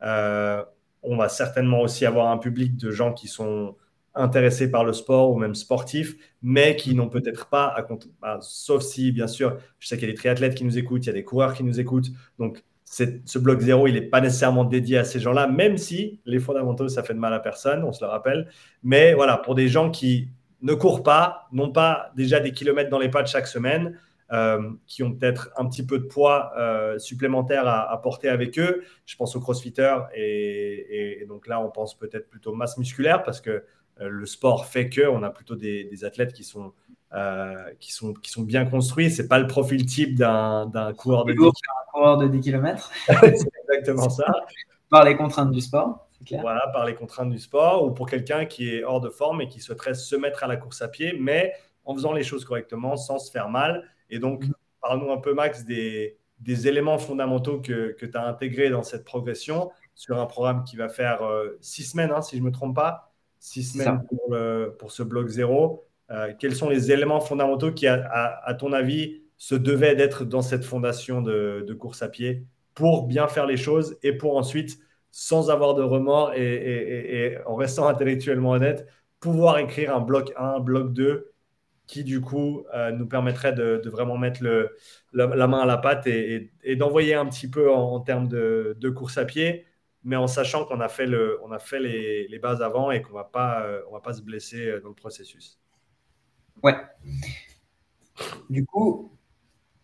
on va certainement aussi avoir un public de gens qui sont intéressés par le sport ou même sportifs, mais qui n'ont peut-être pas à bah, sauf si, bien sûr, je sais qu'il y a des triathlètes qui nous écoutent, il y a des coureurs qui nous écoutent. Donc, ce bloc zéro, il n'est pas nécessairement dédié à ces gens-là, même si les fondamentaux, ça fait de mal à personne, on se le rappelle. Mais voilà, pour des gens qui ne courent pas, n'ont pas déjà des kilomètres dans les pattes chaque semaine, euh, qui ont peut-être un petit peu de poids euh, supplémentaire à, porter avec eux. Je pense aux crossfitters et, donc là, on pense peut-être plutôt masse musculaire parce que euh, le sport fait que on a plutôt des, athlètes qui sont, qui, sont, qui sont bien construits. Ce n'est pas le profil type d'un coureur de 10 coureur de 10 km. C'est exactement ça. Par les contraintes du sport. Clair. Voilà, par les contraintes du sport ou pour quelqu'un qui est hors de forme et qui souhaiterait se mettre à la course à pied, mais en faisant les choses correctement, sans se faire mal. Et donc, mhm. parle-nous un peu, Max, des, éléments fondamentaux que, que tu as intégrés dans cette progression sur un programme qui va faire euh, six semaines, hein, si je ne me trompe pas, six semaines pour, pour, ce bloc zéro. Euh, quels sont les éléments fondamentaux qui, à, ton avis, se devaient d'être dans cette fondation de, course à pied pour bien faire les choses et pour ensuite, sans avoir de remords et, en restant intellectuellement honnête, pouvoir écrire un bloc 1, un bloc 2 qui du coup euh, nous permettrait de, vraiment mettre la, main à la pâte et, d'envoyer un petit peu en, termes de, course à pied, mais en sachant qu'on a fait, les, bases avant et qu'on ne va, pas, euh, se blesser euh, dans le processus. Ouais. Du coup,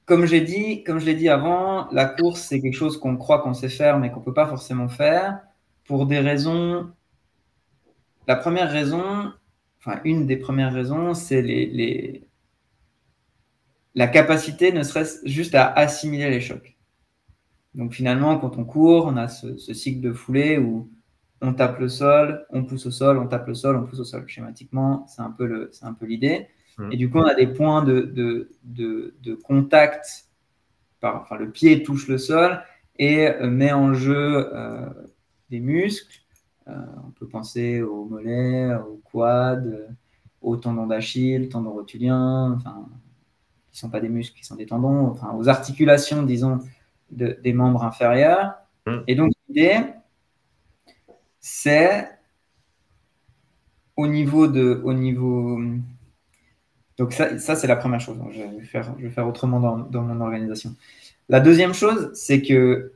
comme j'ai dit, comme je l'ai dit avant, la course c'est quelque chose qu'on croit qu'on sait faire, mais qu'on ne peut pas forcément faire pour des raisons. La première raison, enfin, une des premières raisons, c'est la capacité, ne serait-ce juste à assimiler les chocs. Donc finalement, quand on court, on a ce, cycle de foulée où on tape le sol, on pousse au sol, on tape le sol, on pousse au sol. Schématiquement, c'est un peu l'idée. Mmh. Et du coup, on a des points de, de, contact. Par, enfin, le pied touche le sol et euh, met en jeu euh, des muscles euh, on peut penser aux mollets, aux quads, aux tendons d'Achille, tendons rotuliens, enfin, qui ne sont pas des muscles, qui sont des tendons, enfin, aux articulations, disons, des membres inférieurs. Mmh. Et donc, l'idée, c'est au niveau de. Au niveau, donc, ça, ça c'est la première chose. je, vais faire, je vais faire autrement dans, dans mon organisation. La deuxième chose, c'est que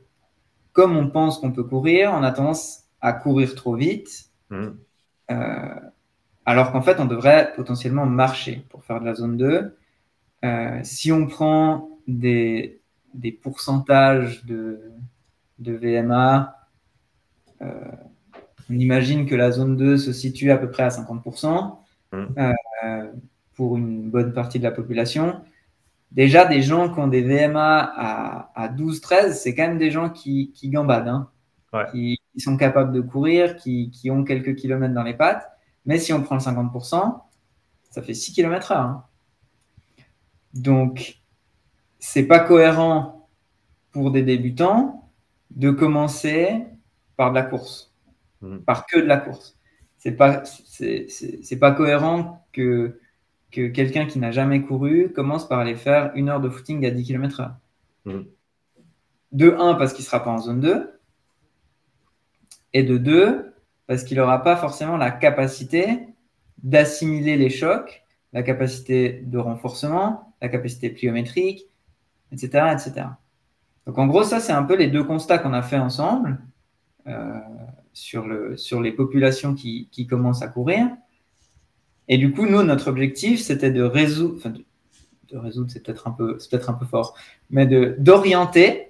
comme on pense qu'on peut courir, on a tendance à courir trop vite, mmh. euh, alors qu'en fait, on devrait potentiellement marcher pour faire de la zone 2. Euh, si on prend des, des pourcentages de, de VMA, euh, on imagine que la zone 2 se situe à peu près à 50% mmh. Pour une bonne partie de la population. Déjà, des gens qui ont des VMA à, à 12-13, c'est quand même des gens qui, qui gambadent. Hein qui, sont capables de courir, qui, ont quelques kilomètres dans les pattes. Mais si on prend le 50%, ça fait 6 km heure. Hein. Donc, c'est pas cohérent pour des débutants de commencer par de la course, mmh. par que de la course. C'est pas, c'est, pas cohérent que, que quelqu'un qui n'a jamais couru commence par aller faire une heure de footing à 10 km heure. Mmh. De 1, parce qu'il ne sera pas en zone 2 et de deux, parce qu'il n'aura pas forcément la capacité d'assimiler les chocs, la capacité de renforcement, la capacité pliométrique, etc. etc. Donc en gros, ça, c'est un peu les deux constats qu'on a fait ensemble euh, sur, le, sur les populations qui, qui, commencent à courir. Et du coup, nous, notre objectif, c'était de résoudre, enfin, de, résoudre, c'est peut-être un, peu, peut un peu fort, mais d'orienter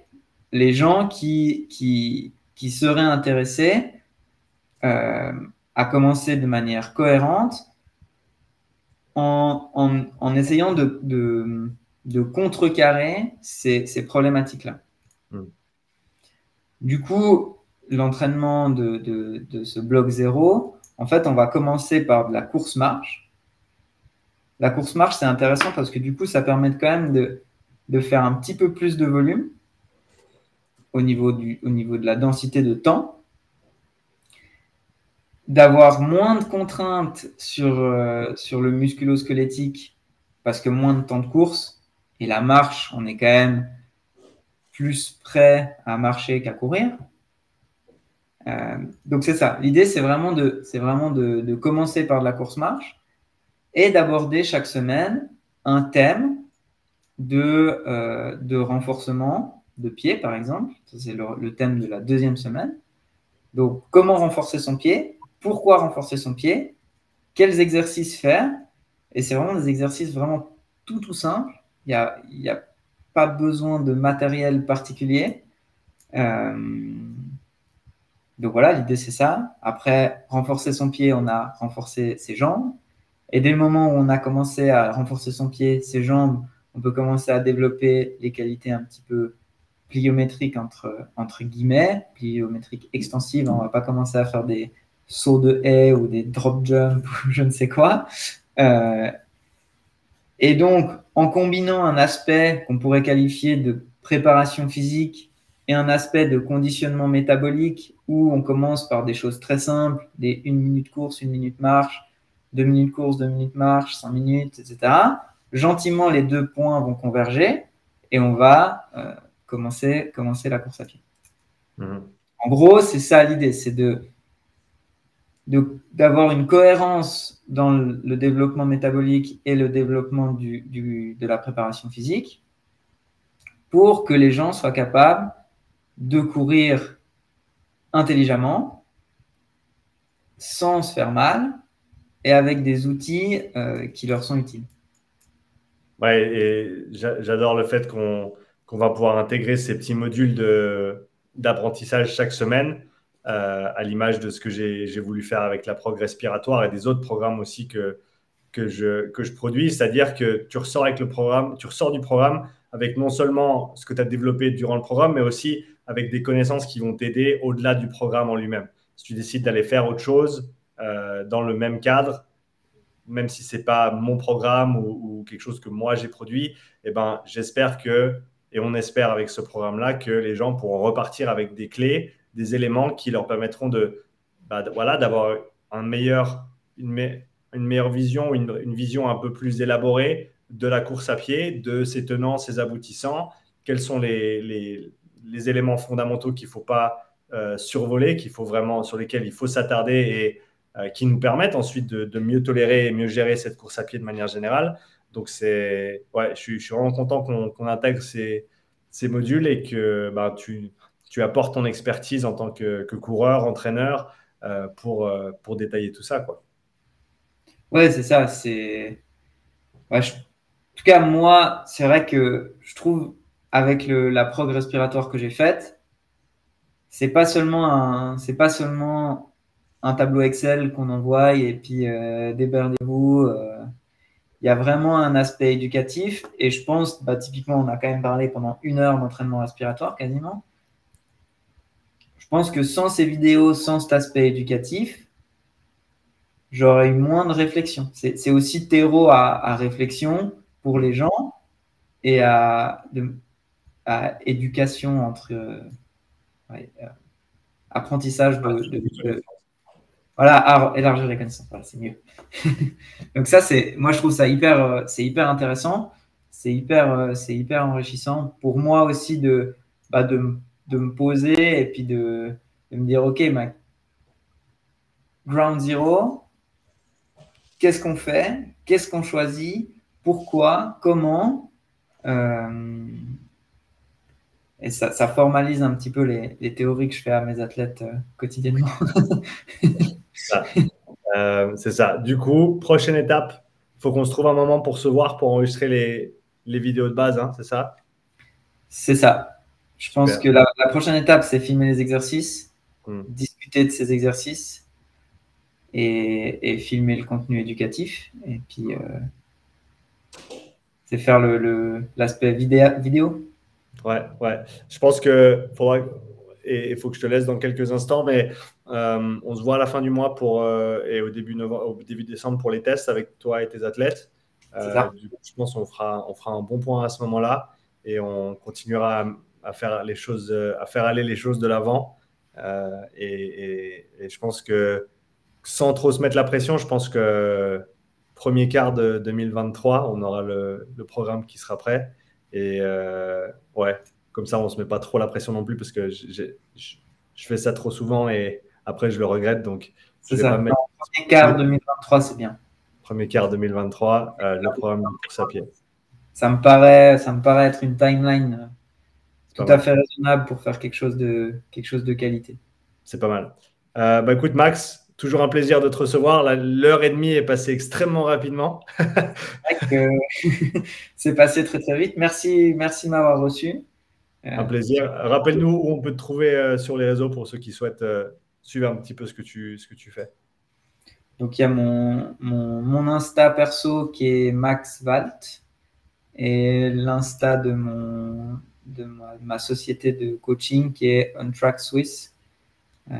les gens qui, qui, qui seraient intéressés euh, à commencer de manière cohérente en, essayant de, de, contrecarrer ces, problématiques-là. Hmm. Du coup, l'entraînement de, ce bloc zéro, en fait, on va commencer par de la course-marche. La course-marche, c'est intéressant parce que du coup, ça permet quand même de, faire un petit peu plus de volume au niveau, de la densité de temps, d'avoir moins de contraintes sur, euh, sur le musculo-squelettique parce que moins de temps de course et la marche, on est quand même plus prêt à marcher qu'à courir. Euh, donc c'est ça. L'idée, c'est vraiment, de, vraiment de, commencer par de la course marche et d'aborder chaque semaine un thème de, euh, de renforcement de pied, par exemple. C'est le, thème de la deuxième semaine. Donc, comment renforcer son pied? Pourquoi renforcer son pied? Quels exercices faire? Et c'est vraiment des exercices vraiment tout, tout simples. Il n'y a, y a pas besoin de matériel particulier. Euh, donc voilà, l'idée c'est ça. Après, renforcer son pied, on a renforcé ses jambes. Et dès le moment où on a commencé à renforcer son pied, ses jambes, on peut commencer à développer les qualités un petit peu pliométriques entre, guillemets, pliométriques extensives. On va pas commencer à faire des sauts de haie ou des drop jumps ou je ne sais quoi. Euh, et donc, en combinant un aspect qu'on pourrait qualifier de préparation physique et un aspect de conditionnement métabolique où on commence par des choses très simples, des une minute course, une minute marche, deux minutes course, deux minutes marche, cinq minutes, etc. Gentiment, les deux points vont converger et on va euh, commencer, commencer la course à pied. Mhm. En gros, c'est ça l'idée, c'est de d'avoir une cohérence dans le, développement métabolique et le développement du, du, de la préparation physique pour que les gens soient capables de courir intelligemment, sans se faire mal et avec des outils euh, qui leur sont utiles. Ouais, et j'adore le fait qu'on va pouvoir intégrer ces petits modules d'apprentissage chaque semaine, euh, à l'image de ce que j'ai voulu faire avec la prog respiratoire et des autres programmes aussi que, que, je, que je produis. C'est-à-dire que tu ressors avec le programme, tu ressors du programme avec non seulement ce que tu as développé durant le programme, mais aussi avec des connaissances qui vont t'aider au-delà du programme en lui-même. Si tu décides d'aller faire autre chose euh, dans le même cadre, même si ce n'est pas mon programme ou, quelque chose que moi j'ai produit, eh ben, j'espère que, et on espère avec ce programme-là, que les gens pourront repartir avec des clés, des éléments qui leur permettront de, bah, voilà, d'avoir une, une meilleure vision, une, vision un peu plus élaborée de la course à pied, de ses tenants, ses aboutissants, quels sont les, les éléments fondamentaux qu'il ne faut pas euh, survoler, qu'il faut vraiment, sur lesquels il faut s'attarder et euh, qui nous permettent ensuite de, mieux tolérer et mieux gérer cette course à pied de manière générale. Donc, ouais, je, suis, vraiment content qu'on intègre ces, ces, modules et que bah, tu, tu, apportes ton expertise en tant que, coureur, entraîneur euh, pour, pour détailler tout ça. Quoi. Ouais, c'est ça. En tout cas, moi, c'est vrai que je trouve avec la prog respiratoire que j'ai faite, c'est pas seulement un, c'est pas seulement un tableau Excel qu'on envoie et puis euh, déberdez-vous. Euh. Il y a vraiment un aspect éducatif et je pense, bah, typiquement, on a quand même parlé pendant une heure d'entraînement respiratoire quasiment. Je pense que sans ces vidéos, sans cet aspect éducatif, j'aurais eu moins de réflexion. C'est aussi terreau à, réflexion pour les gens et à, à éducation entre euh, euh, apprentissage de, voilà élargir les connaissances. C'est mieux. Donc ça c'est moi je trouve ça hyper euh, c'est hyper intéressant. C'est hyper c'est hyper enrichissant pour moi aussi de bah, de, de, me poser et puis de, de me dire ok ma ground zero qu'est-ce qu'on fait? Qu'est-ce qu'on choisit? Pourquoi? Comment? Et ça, formalise un petit peu les, théories que je fais à mes athlètes euh, quotidiennement. Euh, c'est ça. Du coup, prochaine étape, il faut qu'on se trouve un moment pour se voir, pour enregistrer les, vidéos de base, hein, c'est ça? C'est ça. Je pense que la, prochaine étape, c'est filmer les exercices, hmm. discuter de ces exercices et, filmer le contenu éducatif. Et puis, euh, c'est faire l'aspect le, vidéo. Ouais, ouais. Je pense que faudra et il faut que je te laisse dans quelques instants, mais euh, on se voit à la fin du mois pour, euh, et au début, novembre, au début décembre pour les tests avec toi et tes athlètes. Euh, je pense qu'on fera, on fera un bon point à ce moment-là et on continuera à, faire les choses, à faire aller les choses de l'avant. Et, je pense que sans trop se mettre la pression, je pense que premier quart de 2023, on aura le, le programme qui sera prêt. Et ouais, comme ça, on ne se met pas trop la pression non plus parce que je fais ça trop souvent et après je le regrette. Donc, c'est ça. Premier quart 2023, c'est bien. Premier quart 2023, euh, le programme de course à pied. Ça me paraît, ça me paraît être une timeline tout à fait raisonnable pour faire quelque chose de, quelque chose de qualité. C'est pas mal. Euh, bah écoute, Max, toujours un plaisir de te recevoir. L'heure et demie est passée extrêmement rapidement. c'est passé très très vite. Merci, merci de m'avoir reçu. Un plaisir. Rappelle-nous où on peut te trouver euh, sur les réseaux pour ceux qui souhaitent euh, suivre un petit peu ce que tu, ce que tu fais. Donc il y a mon, mon, Insta perso qui est Max Valt et l'Insta de, mon, de ma, société de coaching qui est On Track Swiss, euh,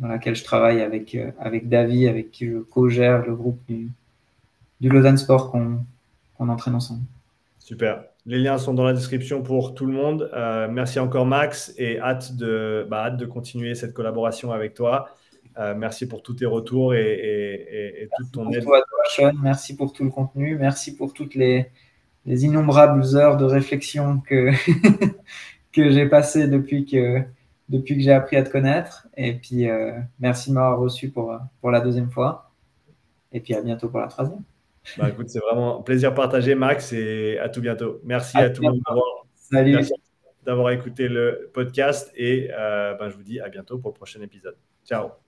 dans laquelle je travaille avec, avec David, avec qui je co-gère le groupe du, du Lausanne Sport qu'on entraîne ensemble. Super. Les liens sont dans la description pour tout le monde. Euh, merci encore Max et hâte de, bah, hâte de continuer cette collaboration avec toi. Euh, merci pour tous tes retours et, et, toute ton aide. Merci pour tout le contenu. Merci pour toutes les, les innombrables heures de réflexion que, que j'ai passées depuis que, depuis que j'ai appris à te connaître. Et puis, euh, merci de m'avoir reçu pour, pour la deuxième fois. Et puis, à bientôt pour la troisième. Bah, écoute, c'est vraiment un plaisir partagé, Max, et à tout bientôt. Merci à, tout le monde d'avoir écouté le podcast et euh, ben, je vous dis à bientôt pour le prochain épisode. Ciao.